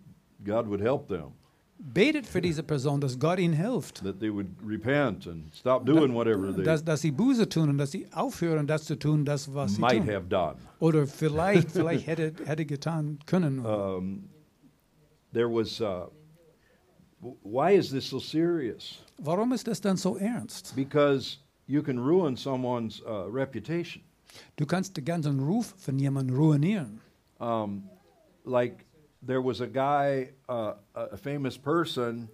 God would help them, Betet für diese Person, dass Gott ihnen hilft. that they would repent and stop doing whatever they Dass, dass sie Buße tun und dass sie aufhören, das zu tun, das, was sie might tun. have done. Oder vielleicht, vielleicht hätte, hätte getan können. Um, there was, uh, why is this so serious? Warum ist das dann so ernst? Because you can ruin someone's uh, reputation. Du kannst den ganzen Ruf von jemandem ruinieren. Um, like there was a guy, uh, a famous person,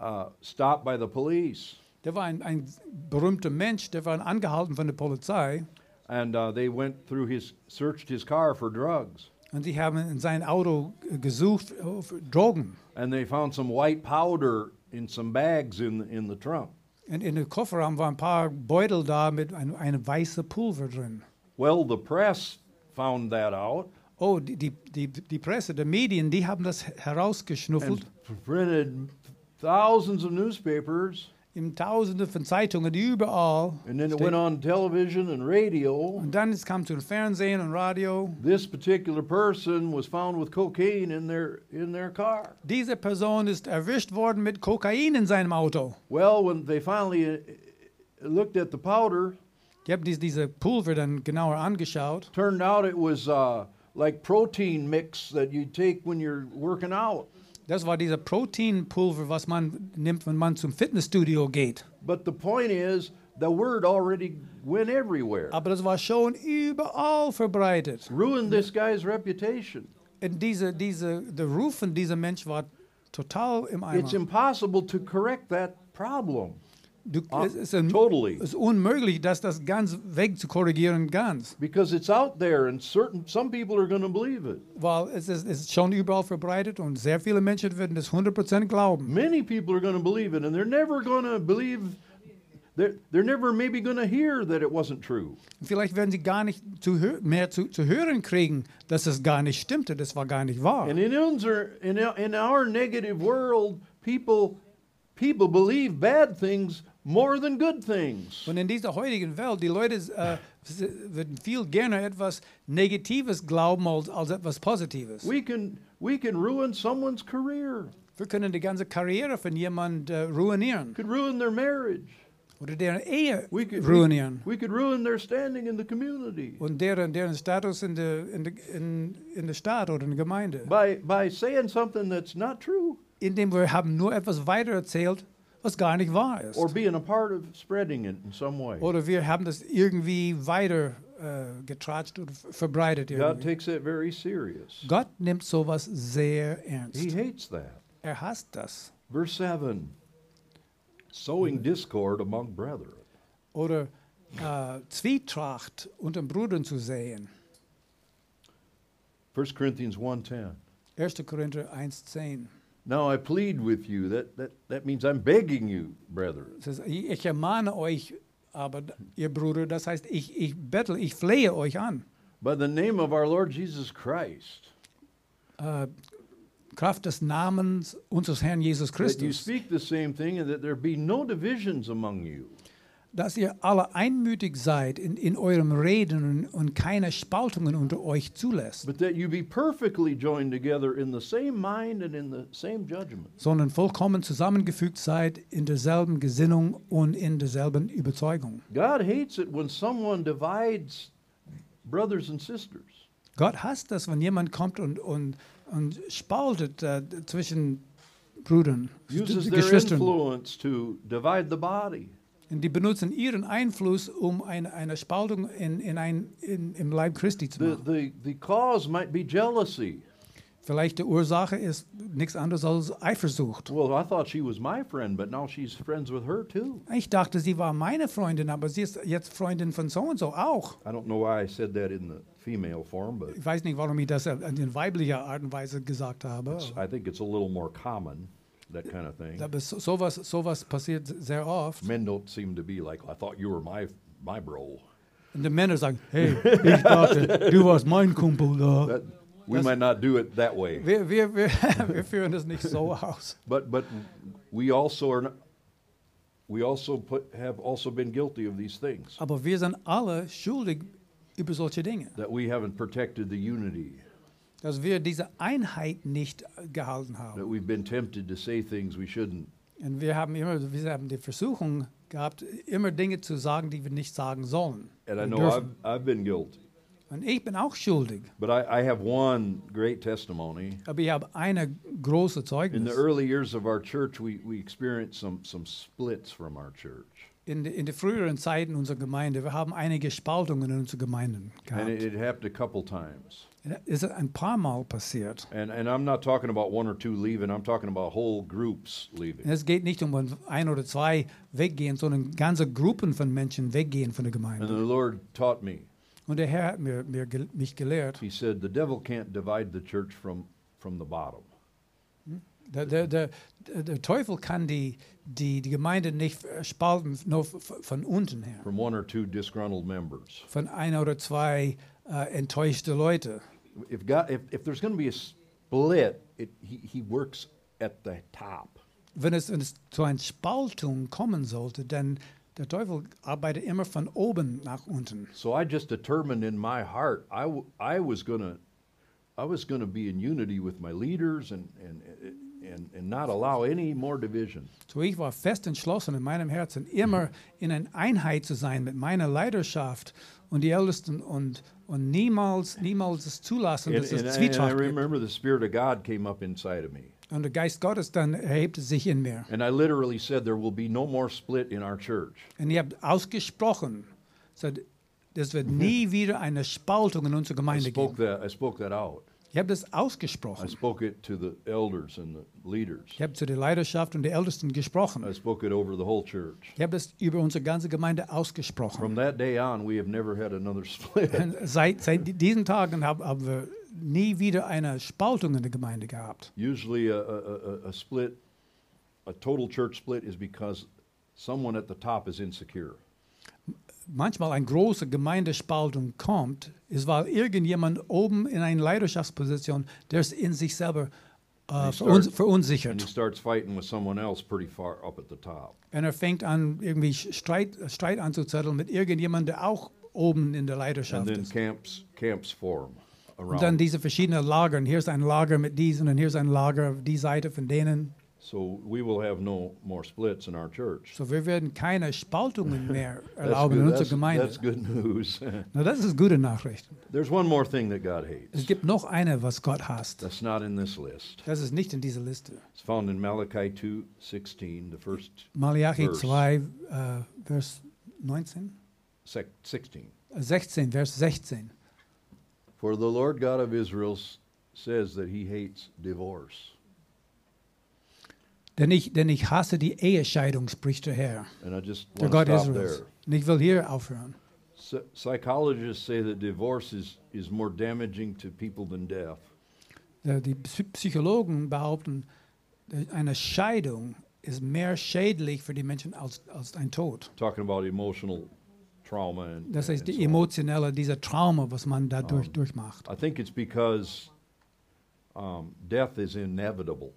uh, stopped by the police, Der war ein, ein berühmter Mensch, der war angehalten von der Polizei and uh, they went through his, searched his car for drugs, und sie haben in sein Auto gesucht äh, für Drogen. and they found some white powder in some bags in in the trunk. Und in dem Kofferraum waren ein paar Beutel da mit einem eine weiße Pulver drin. Well, the press found that out Oh, die, die, die, die Presse, die Medien, die haben das herausgeschnuffelt. and printed thousands of newspapers, In Tausende von Zeitungen, überall. and then it went on television and radio. Und dann es kam zum Fernsehen und Radio. This particular person was found with cocaine in their in their car. Diese Person ist erwischt worden mit Kokain in seinem Auto. Well, when they finally uh, looked at the powder, Ich habe dies, diese Pulver dann genauer angeschaut. turned out it was uh, like protein mix that you take when you're working out. Das war dieser Proteinpulver, was man nimmt, wenn man zum Fitnessstudio geht. But the point is, the word already went everywhere. Aber das war schon überall verbreitet. Ruined this guy's reputation. Und diese, diese, der Ruf von diesem Mensch war total im Eimer. It's impossible to correct that problem. Du, Ah, es, ist ein, totally. es ist unmöglich, das, das ganz wegzukorrigieren, ganz. Because it's out there and certain some people are going to believe it. Weil es ist, es ist schon überall verbreitet und sehr viele Menschen werden das 100% glauben. Many people are going to believe it and they're never going to believe they're, they're never maybe going to hear that it wasn't true. Vielleicht werden sie gar nicht zu mehr zu, zu hören kriegen, dass es gar nicht stimmte, das war gar nicht wahr. And in unser, in in our negative world, people people believe bad things more than good things. Und in dieser heutigen Welt, die Leute äh, würden viel gerne etwas Negatives glauben als, als etwas Positives. We can we can ruin someone's career. Wir können die ganze Karriere von jemandem äh, ruinieren Could ruin their marriage. oder deren Ehe We could ruinieren. We, we could ruin their standing in the community und deren, deren Status in der, in, der, in, in der Stadt oder in der Gemeinde. by by saying something that's not true Indem wir haben nur etwas weitererzählt, was gar nicht wahr ist. or being a part of spreading it in some way. Oder wir haben das irgendwie weiter äh, getratscht ver- verbreitet. God Irgendwie. takes that very serious. Gott nimmt sowas sehr He ernst. hates that. Er hasst das. Verse 7 sowing discord among brethren. Oder äh, Zwietracht unter den Brüdern zu sehen. 1 Corinthians 1:10. 1. Korinther 1,10. Now I plead with you. That, that, that means I'm begging you, brethren. Ist, ich ermahne euch, aber ihr Bruder, das heißt, ich, ich bettel, ich flehe euch an. By the name of our Lord Jesus Christ, Äh, Kraft des Namens unseres Herrn Jesus Christus. that you speak the same thing and that there be no divisions among you, dass ihr alle einmütig seid in, in eurem Reden und, keine Spaltungen unter euch zulässt, but that you be perfectly joined together in the same mind and in the same judgment. sondern vollkommen zusammengefügt seid in derselben Gesinnung und in derselben Überzeugung. God hates it when someone divides brothers and sisters. Gott hasst das, wenn jemand kommt und, und, und spaltet äh, zwischen Brüdern, Uses their Geschwistern. influence to divide the body. Und die benutzen ihren Einfluss, um eine, eine Spaltung in, in ein, in, im Leib Christi zu The, machen. the, the cause might be jealousy. Vielleicht die Ursache ist nichts anderes als Eifersucht. Well, I thought she was my friend, but now she's friends with her too. Ich dachte, sie war meine Freundin, aber sie ist jetzt Freundin von so und so auch. I don't know why I said that in the female form, but Ich weiß nicht, warum ich das in weiblicher Art und Weise gesagt habe. I think it's a little more common, that kind of thing. Aber so, sowas, sowas passiert sehr oft. Men don't seem to be like, I thought you were my my bro. Und die Männer sagen, hey, ich dachte, du warst mein Kumpel da. That, we That's- might not do it that way. Wir, wir, wir, wir führen das nicht so aus. But but we also are not, we also put, have also been guilty of these things Aber wir sind alle schuldig über solche Dinge. that we haven't protected the unity Dass wir diese Einheit nicht gehalten that haben. we've been tempted to say things we shouldn't Und wir haben immer, wir haben die Versuchung gehabt, immer Dinge zu sagen, die wir nicht sagen sollen. and I know I've. I've been guilty Und ich bin auch schuldig. but I, I have one great testimony Aber ich habe eine große in Zeugnis. the early years of our church we, we experienced some some splits from our church In, de- in den früheren Zeiten unserer Gemeinde, wir haben einige Spaltungen in unseren Gemeinden and it, gehabt. it happened a couple times Es ist ein paar Mal passiert. and and I'm not talking about one or two leaving I'm talking about whole groups leaving es geht nicht um ein oder zwei weggehen, sondern ganze Gruppen von Menschen weggehen von der and the Gemeinde. Lord taught me Und der Herr hat mir, mir, mich gelehrt, He said, The devil can't divide the church from, from the bottom. der, der, der, der Teufel kann die, die, die Gemeinde nicht spalten, nur von unten her. From one or two disgruntled members. Von ein oder zwei äh, enttäuschte Leute. If, God, if, if there's going to be a split, it, he, he works at the top. Wenn es, wenn es zu einer Spaltung kommen sollte, dann der Teufel arbeitet immer von oben nach unten. So I just determined in my heart I, I was going to I was going to be in unity with my leaders and, and, and, and not allow any more division. So ich war fest entschlossen in meinem Herzen, immer in einer Einheit zu sein mit meiner Leidenschaft und die Ältesten und, und niemals, niemals es zulassen, dass and, es I- I Zwietracht gibt. Und der Geist Gottes dann erhebte sich in mir. And I literally said, There will be no more split in our church. Und ich habe ausgesprochen, so, es wird nie wieder eine Spaltung in unserer I Gemeinde spoke geben. that, I spoke that out. Ich habe das I ausgesprochen. spoke it to the elders and the leaders. Ich habe zu der Leidenschaft und der Ältesten gesprochen. I spoke it over the whole church. Ich habe das über unsere ganze Gemeinde ausgesprochen. From that day on, we have never had another split. Und seit, seit diesen Tagen haben, haben wir nie wieder eine Spaltung in der Gemeinde gehabt. Usually, a, a, a, a split, a total church split, is because someone at the top is insecure. Manchmal eine große Gemeindespaltung kommt, ist, weil irgendjemand oben in einer Leidenschaftsposition, der ist in sich selber verun starts- verunsichert. he starts fighting with someone else pretty far up at the top. Und er fängt an, irgendwie Streit, Streit anzuzetteln mit irgendjemandem, der auch oben in der And Leidenschaft then ist. camps, camps form Und dann diese verschiedenen Lager. Und hier ist ein Lager mit diesen und hier ist ein Lager auf die Seite von denen. So we will have no more splits in our church. So wir werden keine Spaltungen mehr That's erlauben in good, unserer that's, Gemeinde. that's good news. Na, das ist gute Nachricht. There's one more thing that God hates. Es gibt noch eine, was Gott hasst. That's not in this list. Das ist nicht in dieser Liste. It's found in Malachi 2:16, the first Malachi Verse. 2, äh, Vers 19? sec- 16. Äh, 16, Vers 16. For the Lord God of Israel says that he hates divorce. Denn ich, denn ich hasse die Ehescheidung, spricht der Herr, And I just der Gott Israels. Und ich will hier aufhören. Psy- psychologists say that divorce is, is more damaging to people than death. Äh, Die Psy- Psychologen behaupten, äh, eine Scheidung ist mehr schädlich für die Menschen als, als ein Tod. Talking about emotional trauma and, Das heißt, die emotionelle, dieser Trauma, was man dadurch Um, durchmacht. I think it's because um, death is inevitable.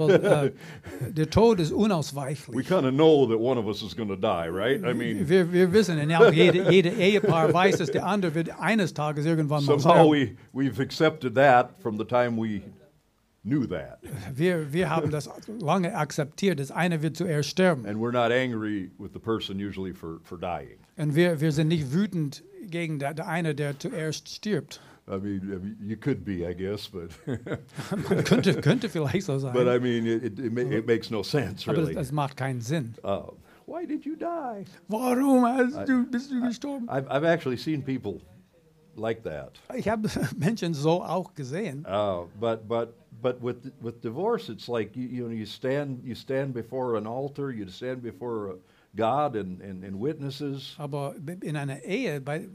Äh, der Tod ist We kind of know that one of us is going to die, right? I mean, Wir, wir wissen, und auch jede, jede Ehepaar weiß, dass der andere wird eines Tages irgendwann mal somehow we, we've accepted that from the time we knew that. Wir, wir haben das lange akzeptiert, dass einer wird zuerst sterben. And we're not angry with the person usually for, for dying. Und wir, wir sind nicht wütend gegen der, der eine, der zuerst stirbt. I mean, I mean, you could be, I guess, but Man könnte, könnte vielleicht so sein. but I mean, it, it, it, ma- it makes no sense aber really. das macht keinen Sinn. Uh, why did you die? Warum hast du, bist du gestorben? I've, I've actually seen people like that. Ich habe Menschen so auch gesehen. Uh, but but but with with divorce, it's like you, you know you stand you stand before an altar, you stand before God and, and, and witnesses, Aber in einer Ehe, bei,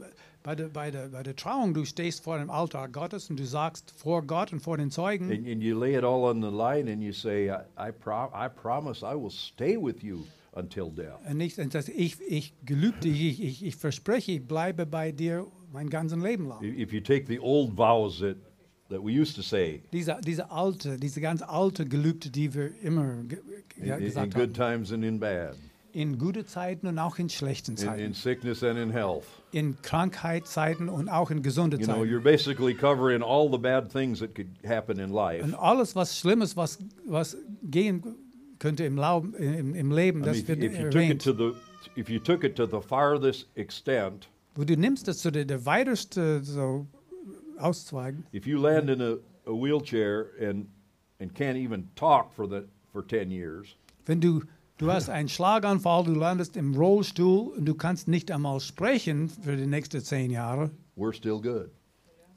bei, der, bei, der, bei der Trauung, du stehst vor dem Altar Gottes und du sagst vor Gott und vor den Zeugen, and, and you lay it all on the line, and you say, I I, pro- I promise I will stay with you until death. Und nicht, ich, ich gelübde, ich, ich, ich verspreche, ich bleibe bei dir mein ganzes Leben lang. If you take the old vows that, that we used to say Diese, diese alte, diese ganz alte Gelübde, die wir immer ge in, in- in good times and in bad, In gute Zeiten und auch in schlechten in, Zeiten. in sickness and in health. in Krankheitszeiten und auch in gesunde You know, Zeiten. you're basically covering all the bad things that could happen in life. Und alles, was Schlimmes, was, was gehen könnte im, Laub, im, im Leben, I mean, das if, wird if you took it erwähnt. to the if you took it to the farthest extent, Wo du nimmst das zu der, der weiteste so Auszweigen. if you land in a, a wheelchair and and can't even talk for the for ten years, Wenn du, du hast einen Schlaganfall, du landest im Rollstuhl und du kannst nicht einmal sprechen für die nächsten zehn Jahre, we're still good.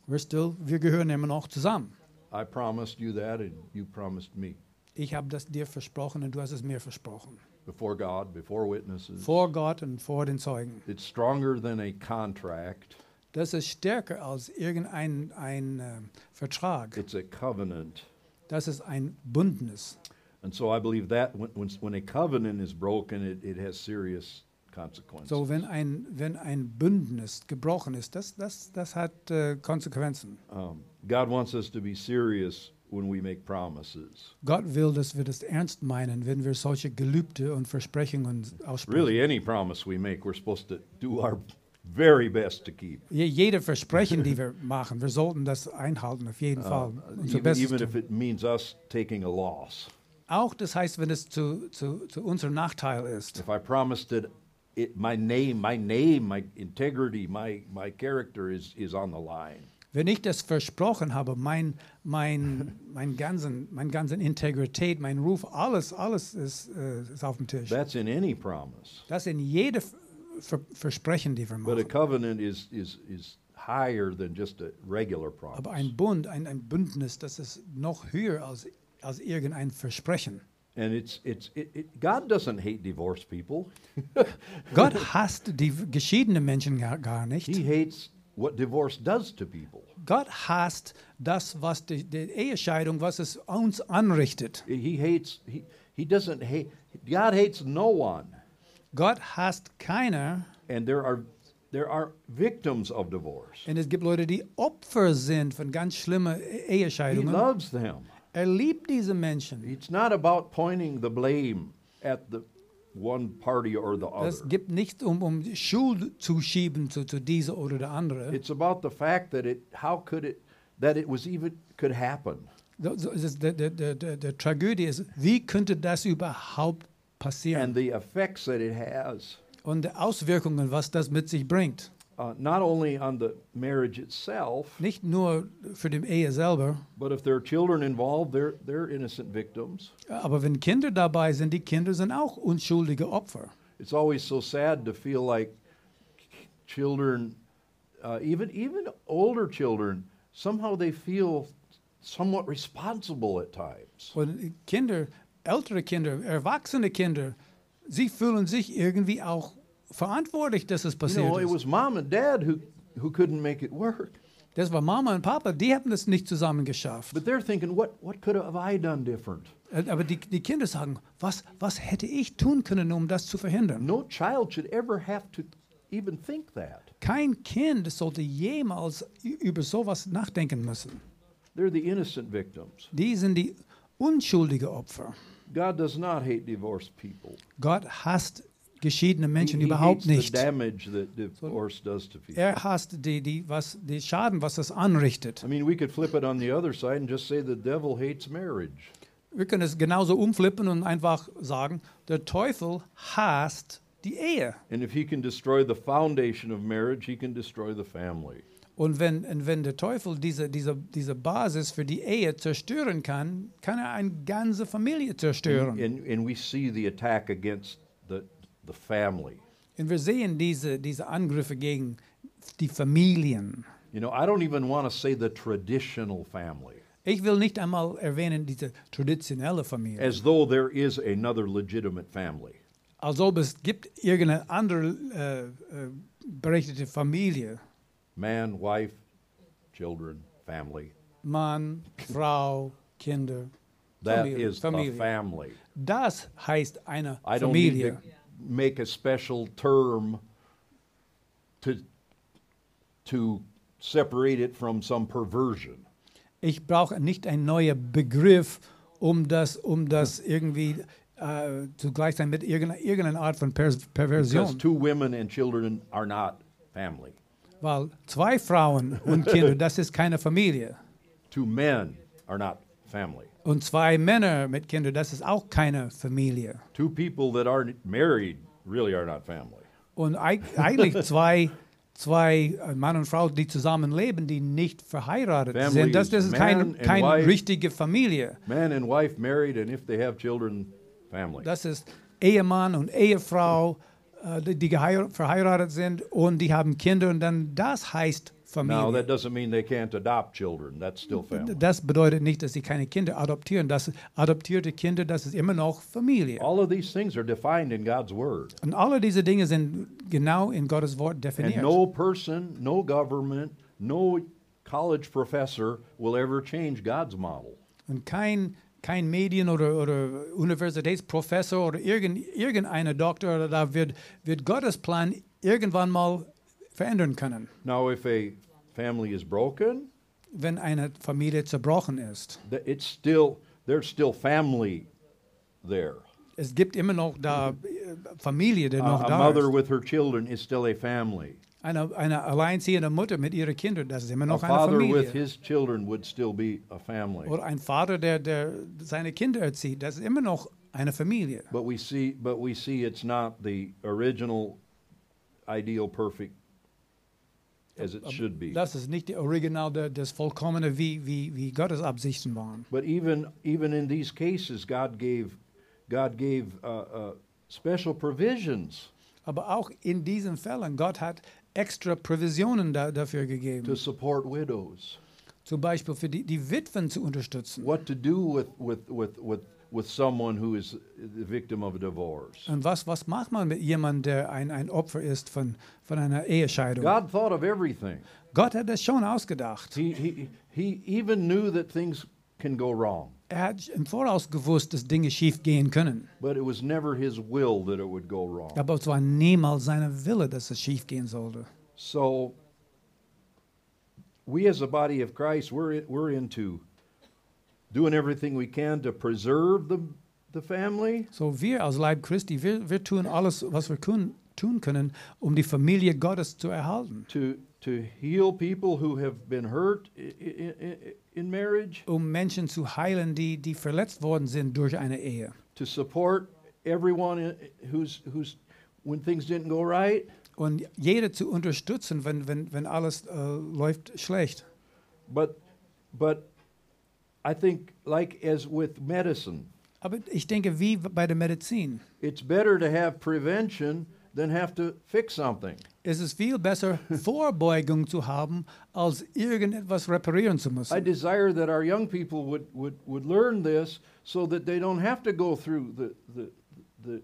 wir, still, wir gehören immer noch zusammen. I promised you that, and you promised me Ich habe das dir versprochen und du hast es mir versprochen. before God, before witnesses. Vor Gott und vor den Zeugen. It's stronger than a contract. Das ist stärker als irgendein ein, äh, Vertrag. It's a covenant. Das ist ein Bündnis. And so I believe that when, when, when a covenant is broken, it, it has serious consequences. So, wenn ein, wenn ein Bündnis gebrochen ist, das, das, das hat äh, Konsequenzen. um, God wants us to be serious when we make promises. Gott will, dass wir das ernst meinen, wenn wir solche Gelübde und Versprechungen aussprechen. Really, any promise we make, we're supposed to do our very best to keep. Je- Jede Versprechen, die wir machen, wir sollten das einhalten, auf jeden Fall. Uh, even, even if it means us taking a loss. Auch das heißt, wenn es zu, zu, zu unserem Nachteil ist. If I promised that it, my name, my name, my integrity, my, my character is, is on the line, Wenn ich das versprochen habe, mein, mein, mein, ganzen, mein ganzen Integrität, mein Ruf, alles, alles ist, äh, ist auf dem Tisch. that's in any promise. Das sind jede Ver Ver Versprechen, die wir But a machen. covenant is, is, is higher than just a regular promise. Aber ein Bund, ein, ein Bündnis, das ist noch höher als, als irgendein Versprechen. And it's, it's, it, it, God doesn't hate divorced people. Gott hasst die geschiedene Menschen gar, gar nicht. He hates what divorce does to people. Gott hasst das, was die, die Ehescheidung, was es uns anrichtet. He hates, he, he doesn't hate, God hates no one. Gott hasst keiner. And there are, there are victims of divorce. Und es gibt Leute, die Opfer sind von ganz schlimmen He Ehescheidungen. loves them. Er liebt diese Menschen. It's not about pointing the blame at the one party or the Es other. gibt nicht um, um Schuld zu schieben zu, zu dieser oder der andere. It's about the fact that it, how could it, that it was even, could happen. Es der Tragödie ist, wie könnte das überhaupt passieren? And the effects that it has, Und die Auswirkungen, was das mit sich bringt. Uh, not only on the marriage itself, Nicht nur für die Ehe selber, but if there are children involved, they're, they're innocent victims. aber wenn Kinder dabei sind, die Kinder sind auch unschuldige Opfer. It's always so sad to feel like children, uh, even even older children, somehow they feel somewhat responsible at times. Und Kinder, ältere Kinder, erwachsene Kinder, sie fühlen sich irgendwie auch verantwortlich, dass es You passiert it ist. was mom and dad who who couldn't make it work, Das war Mama und Papa, die haben es nicht zusammen geschafft. but they're thinking, what what could have I done different? Äh, Aber die, die Kinder sagen, was, was hätte ich tun können, um das zu verhindern? No child should ever have to even think that. Kein Kind sollte jemals über sowas nachdenken müssen. They're the innocent victims. Die sind die unschuldige Opfer. God does not hate divorced people. Gott hasst geschiedene Menschen he, he überhaupt nicht. Er hasst die, die, was, die Schaden, was das anrichtet. I mean, we could flip it on the other side and just say the devil hates marriage. Wir können es genauso umflippen und einfach sagen, der Teufel hasst die Ehe. And if he can destroy the foundation of marriage, he can destroy the family. Und wenn, und wenn der Teufel diese, diese, diese Basis für die Ehe zerstören kann, kann er eine ganze Familie zerstören. And, and we see the attack against the, family. Und wir sehen diese, diese uh, Angriffe gegen die Familien. You know, I don't even want to say the traditional family, Ich will nicht einmal erwähnen diese traditionelle Familie. as though there is another legitimate family. Als ob es gibt irgendeine andere äh, äh, berechtigte Familie. Man, wife, children, family. Mann, Frau, Kinder. That Familie, is Familie. a family. Das heißt eine I Familie. Make a special term to, to separate it from some perversion. Ich brauche nicht einen neuen Begriff, um das, um das irgendwie äh, zugleich sein mit irgendeiner, irgendeiner Art von per Because Perversion. two women and children are not family. Weil zwei Frauen und Kinder, das ist keine Familie. Two men are not family. Und zwei Männer mit Kindern, das ist auch keine Familie. Two people that aren't married really are not family. Und eig eigentlich zwei, zwei äh, Mann und Frau, die zusammenleben, die nicht verheiratet Family sind, das, das ist keine, wife. richtige Familie. Man and wife married, and if they have children, family. Das ist Ehemann und Ehefrau, äh, die, verheiratet sind und die haben Kinder und dann das heißt Now, that doesn't mean they can't adopt children. That's still family. Das bedeutet nicht, dass sie keine Kinder adoptieren. Das adoptierte Kinder, das ist immer noch Familie. All of these things are defined in God's Word. Und alle diese Dinge sind genau in Gottes Wort And definiert. no person, no government, no college professor will ever change God's model. Und kein, kein Medien- oder, oder Universitätsprofessor oder irgend, irgendeiner Doktor oder da wird, wird Gottes Plan irgendwann mal verändern können, Now, if a family is broken, wenn eine Familie zerbrochen ist. it's still there's still family there. Es gibt immer noch da äh, Familie, die noch A, a da mother ist. with her children is still a family. Eine, eine alleinziehende Mutter mit ihren Kindern, das ist immer A noch eine father with Familie. his children would still be a family. Oder ein Vater, der, der seine Kinder erzieht, das ist immer noch eine Familie. But we see, but we see it's not the original, ideal, perfect as it should be. Das ist nicht Original, das Vollkommene, wie, wie, wie Gottes Absichten waren. But even even in these cases, God gave God gave uh, uh, special provisions Aber auch in diesen Fällen, Gott hat extra Provisionen da, dafür to support widows. Zum Beispiel für die, die Witwen zu unterstützen. What to do with with with with with someone who is the victim of a divorce. Und was, was macht man mit jemandem, der ein, ein Opfer ist von, von einer Ehescheidung? God thought of everything. Gott hat das schon ausgedacht. He he he even knew that things can go wrong, Er hat im Voraus gewusst, dass Dinge schief gehen können. but it was never His will that it would go wrong. Aber es war niemals seine Wille, dass es schief gehen sollte. So we as a body of Christ, we're we're into doing everything we can to preserve the the family, So wir als Leib Christi, wir, wir tun alles, was wir kun, tun können, um die Familie Gottes zu erhalten. to to heal people who have been hurt in, marriage, Um Menschen zu heilen, die, die verletzt worden sind durch eine Ehe. to support everyone who's who's when things didn't go right, Und jeder zu unterstützen, wenn, wenn, wenn alles äh, läuft schlecht. but but I think like as with medicine, Aber ich denke, wie bei der Medizin. it's better to have prevention than have to fix something. Es ist viel besser, Vorbeugung zu haben, als irgendetwas reparieren zu müssen. I desire that our young people would, would, would learn this so that they don't have to go through the, the, the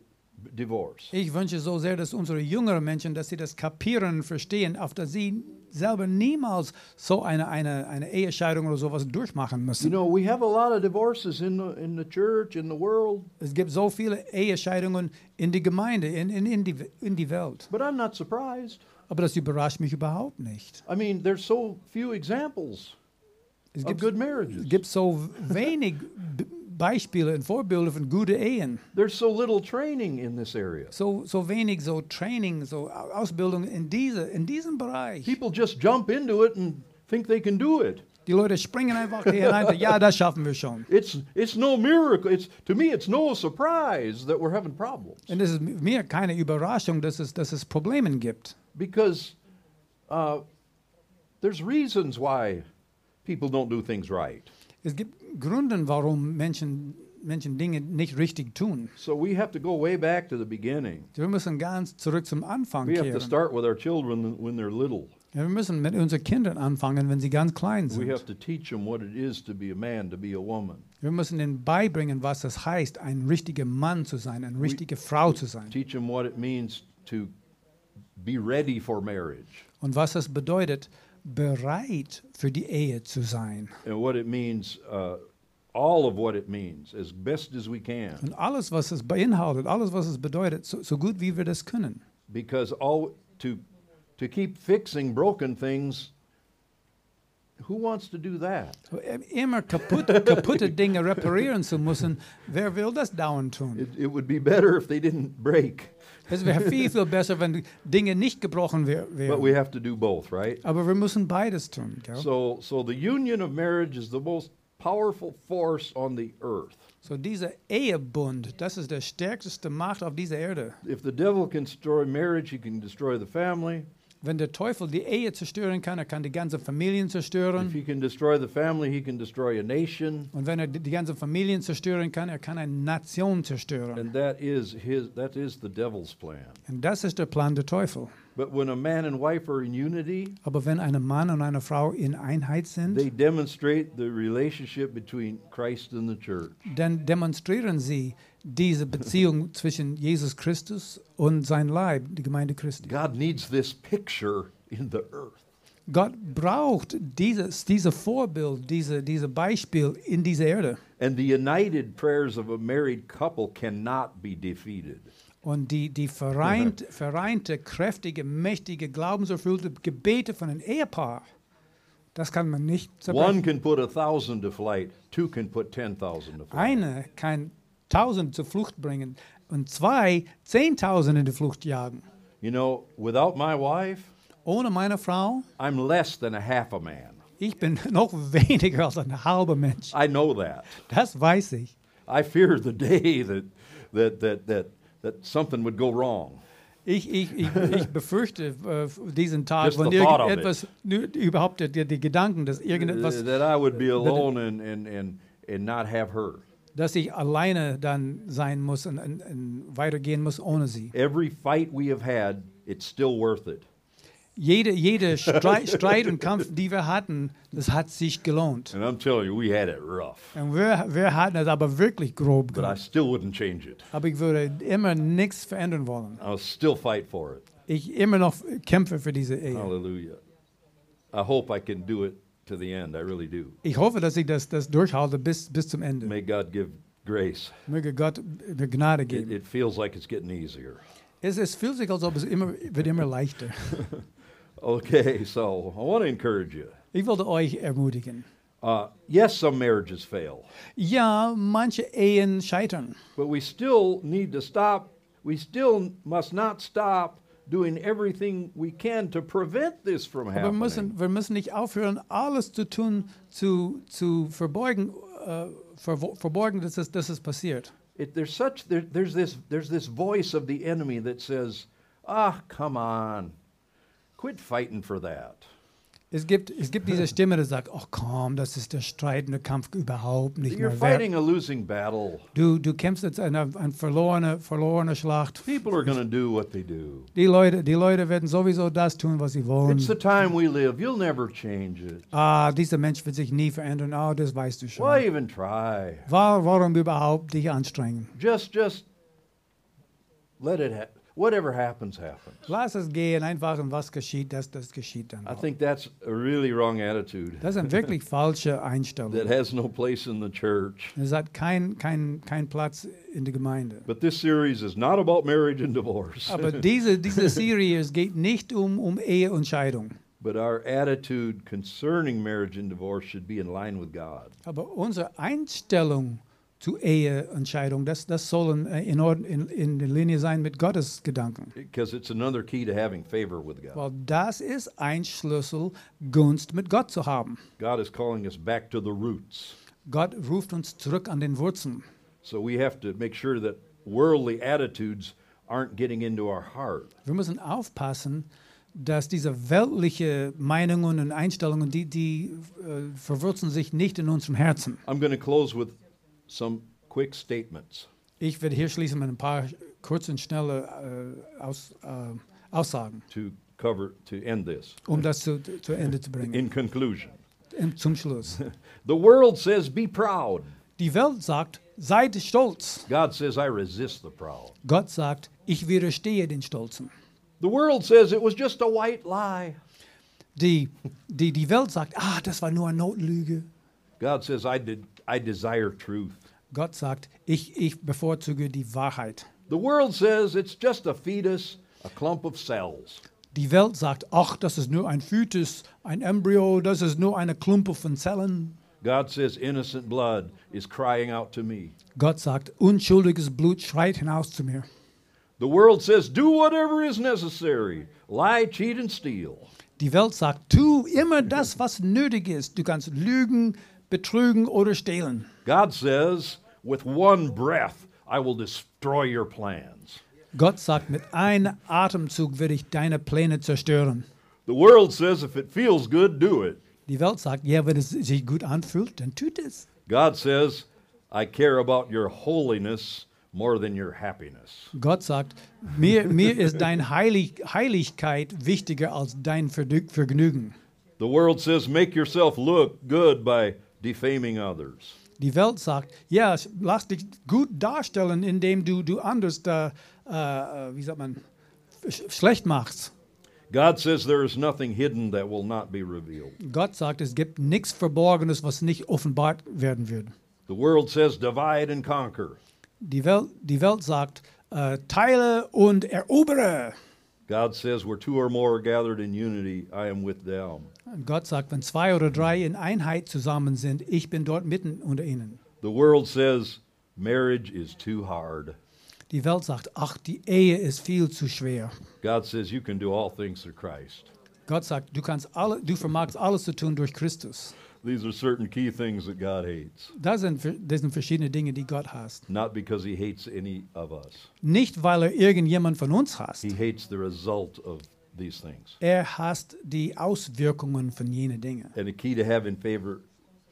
divorce. Ich wünsche so sehr, dass unsere jüngeren Menschen, dass sie das kapieren verstehen, auf dass sie selber niemals so eine, eine, eine Ehescheidung oder sowas durchmachen You müssen. know, we have a lot of divorces in the, in the church, in the world, Es gibt so viele Ehescheidungen in die Gemeinde, in, in, in, die, in die Welt. but I'm not surprised. Aber das überrascht mich überhaupt nicht. I mean, there's so few examples Es of gibt, good marriages. es gibt so wenig Beispiele und Vorbilder von guten Ehen. There's so little training in this area. So, so wenig so Training, so Au- Ausbildung in, diese, in diesem Bereich. People just jump into it and think they can do it. Die Leute springen einfach hier sagen, Ja, das schaffen wir schon. It's, it's no miracle. It's, to me, it's no surprise that we're having problems. Und es ist mir keine Überraschung, dass es, dass es Probleme gibt. because uh, there's reasons why people don't do things right. Es gibt Gründe, warum Menschen, Menschen Dinge nicht richtig tun. So we have to go way back to the beginning. Wir müssen ganz zurück zum Anfang We have to start with our children when they're little. Ja, wir müssen mit unseren Kindern anfangen, wenn sie ganz klein We have sind. to teach them what it is to be a man, to be a woman. Wir müssen ihnen beibringen, was es heißt, ein richtiger Mann zu sein, eine richtige Frau zu sein. Teach them what it means to be ready for marriage Und was es bedeutet, bereit für die Ehe zu sein. and what it means uh, all of what it means as best as we can. Und alles, was es beinhaltet, alles, was es bedeutet, so, so gut wie wir das können. Because all to to keep fixing broken things, who wants to do that? Immer kaputt, kaputte Dinge reparieren zu müssen, wer will das dauernd tun? It, it would be better if they didn't break. Es wäre viel, viel besser, wenn Dinge nicht gebrochen wär, But we have to do both, right? Aber wir müssen beides tun. Gell? So so the union of marriage is the most powerful force on the earth. So dieser Ehebund, das ist der stärkste Macht auf dieser Erde. If the devil can destroy marriage, he can destroy the family. Wenn der Teufel die Ehe zerstören kann, er kann die ganze Familien If zerstören. he can destroy the family, he can destroy a nation. Und wenn er die die ganze Familien zerstören kann, er kann eine Nation zerstören. And that is his that is the devil's plan. Und das ist der Plan der Teufel. But when a man and wife are in unity, Aber wenn ein Mann und eine Frau in Einheit sind, they demonstrate the relationship between Christ and the church. dann demonstrieren sie diese Beziehung zwischen Jesus Christus und sein Leib, die Gemeinde Christi. God needs this picture in the earth. Gott braucht dieses, diese Vorbild, diese, diese Beispiel in dieser Erde. And the united prayers of a married couple cannot be defeated. Und die, die vereint, vereinte, kräftige, mächtige, glaubenserfüllte Gebete von einem Ehepaar, das kann man nicht One zerbrechen. can put a thousand to flight, two can put 10,000 to flight. Eine kann tausend zur Flucht bringen und zwei zehntausend in die Flucht jagen. You know, without my wife, Ohne meine Frau, I'm less than a half a man. ich bin noch weniger als ein halber Mensch. I know that. Das weiß ich. I fear the day that, that, that, that, that something would go wrong. Ich, ich, ich, ich befürchte äh, diesen Tag, Just wenn irgendetwas, überhaupt die, die Gedanken, dass irgendetwas, that I would be alone and, and, and, and not have her. Dass ich alleine dann sein muss und, und, und weitergehen muss ohne sie. Every fight we have had, it's still worth it. Jede, jede Streit, Streit und Kampf, die wir hatten, das hat sich gelohnt. And I'm telling you, we had it rough. Und wir, wir hatten es aber wirklich grob But I still wouldn't change it. Aber ich würde immer nichts verändern wollen. I'll still fight for it. Ich immer noch kämpfe für diese Ehe. Hallelujah. I hope I can do it to the end. I really do. Ich hoffe, dass ich das, das durchhalte bis, bis zum Ende. May God give grace. Möge Gott eine Gnade It, geben. it feels like it's getting easier. Es, es fühlt sich, als ob es immer, wird immer leichter. Okay, so I want to encourage you. Ich wollte euch ermutigen. Uh, yes, some marriages fail, Ja, manche Ehen scheitern. but we still need to stop. We still must not stop doing everything we can to prevent this from Aber wir happening. müssen, wir müssen nicht aufhören, alles zu tun, zu, zu verbeugen, äh, verborgen, dass es, dass es passiert. It, there's such there, there's this there's this voice of the enemy that says, "Ah, come on, quit fighting for that." Es gibt, es gibt diese Stimme, die sagt, ach komm, das ist der streitende Kampf überhaupt nicht You're mehr wert. fighting a losing battle. Du, du kämpfst jetzt eine, eine verlorene, verlorene Schlacht. People are to do what they do. Die Leute, die Leute werden sowieso das tun, was sie wollen. It's the time we live. You'll never change it. Ah, dieser Mensch wird sich nie verändern. Ah, das weißt du schon. Why even try? Wa- Warum überhaupt dich anstrengen? Just just let it happen. Whatever happens, happens. Lass es gehen, einfach und was geschieht, das, das geschieht dann. I auch. think that's a really wrong attitude Das ist eine wirklich falsche that has no place in the church. Es hat keinen kein, kein Platz in der Gemeinde. But this series is not about marriage and divorce. Aber diese, diese Serie, geht nicht um, um Ehe und Scheidung. But our attitude concerning marriage and divorce should be in line with God. Aber unsere Einstellung zu Ehe und Scheidung, das, das soll in, in, in, in der Linie sein mit Gottes Gedanken. Because it's another key to having favor with God. Weil das ist ein Schlüssel, Gunst mit Gott zu haben. God is calling us back to the roots. Gott ruft uns zurück an den Wurzeln. So we have to make sure that worldly attitudes aren't getting into our heart. Wir müssen aufpassen, dass diese weltliche Meinungen und Einstellungen, die, die äh, verwurzeln sich nicht in unserem Herzen. I'm going to close with some quick statements. Ich werde hier schließen mit ein paar kurzen, schnelle äh, Aus, äh, Aussagen, to cover to end this. um das zu, zu Ende zu bringen. In conclusion, Im- Zum Schluss. the world says be proud. Die Welt sagt, seid stolz. God says I resist the proud. Gott sagt, ich widerstehe den Stolzen. The world says it was just a white lie. Die, die, die Welt sagt, ah, das war nur eine Notlüge. God says I did I desire truth. Gott sagt, ich, ich bevorzuge die Wahrheit. The world says it's just a fetus, a clump of cells. Die Welt sagt, ach, das ist nur ein Fötus, ein Embryo, das ist nur eine Klumpe von Zellen. God says innocent blood is crying out to me. Gott sagt, unschuldiges Blut schreit hinaus zu mir. The world says do whatever is necessary lie, cheat, and steal. Die Welt sagt, tu immer das, was nötig ist. Du kannst lügen, betrügen oder stehlen. God says, with one breath, I will destroy your plans. Gott sagt, mit einem Atemzug werde ich deine Pläne zerstören. The world says, if it feels good, do it. Die Welt sagt, ja, wenn es sich gut anfühlt, dann tut es. God says, I care about your holiness more than your happiness. Gott sagt, mir, mir ist deine Heilig, Heiligkeit wichtiger als dein Vergnügen. The world says, make yourself look good by defaming others. Die Welt sagt, ja, lass dich gut darstellen, indem du, du anders, äh, äh, wie sagt man, sch schlecht machst. God says there is nothing hidden that will not be revealed. Gott sagt, es gibt nichts Verborgenes, was nicht offenbart werden wird. The world says divide and conquer. Die Welt, die Welt sagt, äh, teile und erobere. God says where two or more are gathered in unity, I am with them. Und Gott sagt, wenn zwei oder drei in Einheit zusammen sind, ich bin dort mitten unter ihnen. The world says marriage is too hard. Die Welt sagt, ach, die Ehe ist viel zu schwer. God says you can do all things through Christ. Gott sagt, du kannst alle, du vermagst alles zu tun durch Christus. These are certain key things that God hates, Das sind, das sind verschiedene Dinge, die Gott hasst. not because he hates any of us. Nicht, weil er irgendjemand von uns hasst. He hates the result of these things. Er hasst die Auswirkungen von jenen Dingen. And the key to having favor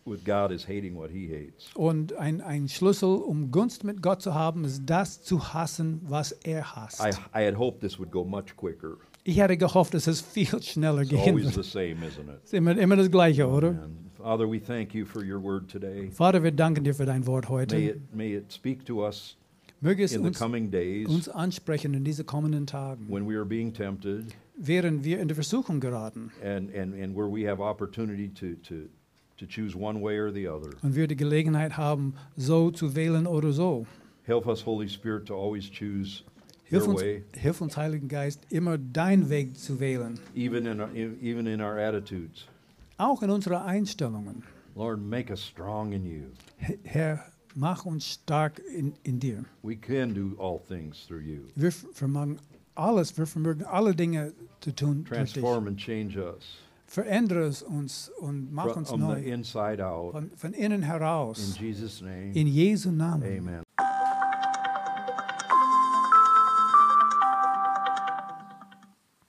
with God is hating what he hates. Und ein, ein Schlüssel, um Gunst mit Gott zu haben, ist das zu hassen, was er hasst. I, I had hoped this would go much quicker. Ich hätte gehofft, dass es viel schneller It's gehen always the same, isn't it? Ist immer, immer das Gleiche, oder? And Father, we thank you for your word today. Vater, wir danken dir für dein Wort May it, may it speak to us Möge es in the uns, coming days uns ansprechen in diese kommenden Tagen, when we are being tempted während wir in die Versuchung geraten and, and, and where we have opportunity to, to, to choose one way or the other. und wir die Gelegenheit haben, so zu wählen oder so. Help us, Holy Spirit, to always choose Hilf your uns, way, hilf uns, Heiligen Geist, immer dein Weg zu wählen, even in, our, even in our attitudes. Auch in unseren Einstellungen. Lord, make us strong in you. Herr, mach uns stark in, in dir. We can do all things through you. Wir vermögen alles, wir vermögen alle Dinge zu tun durch dich. Transform and change us Verändere uns und mach uns from the neu. inside out. Von, von innen In heraus. Jesus' name, In Jesu Namen. amen.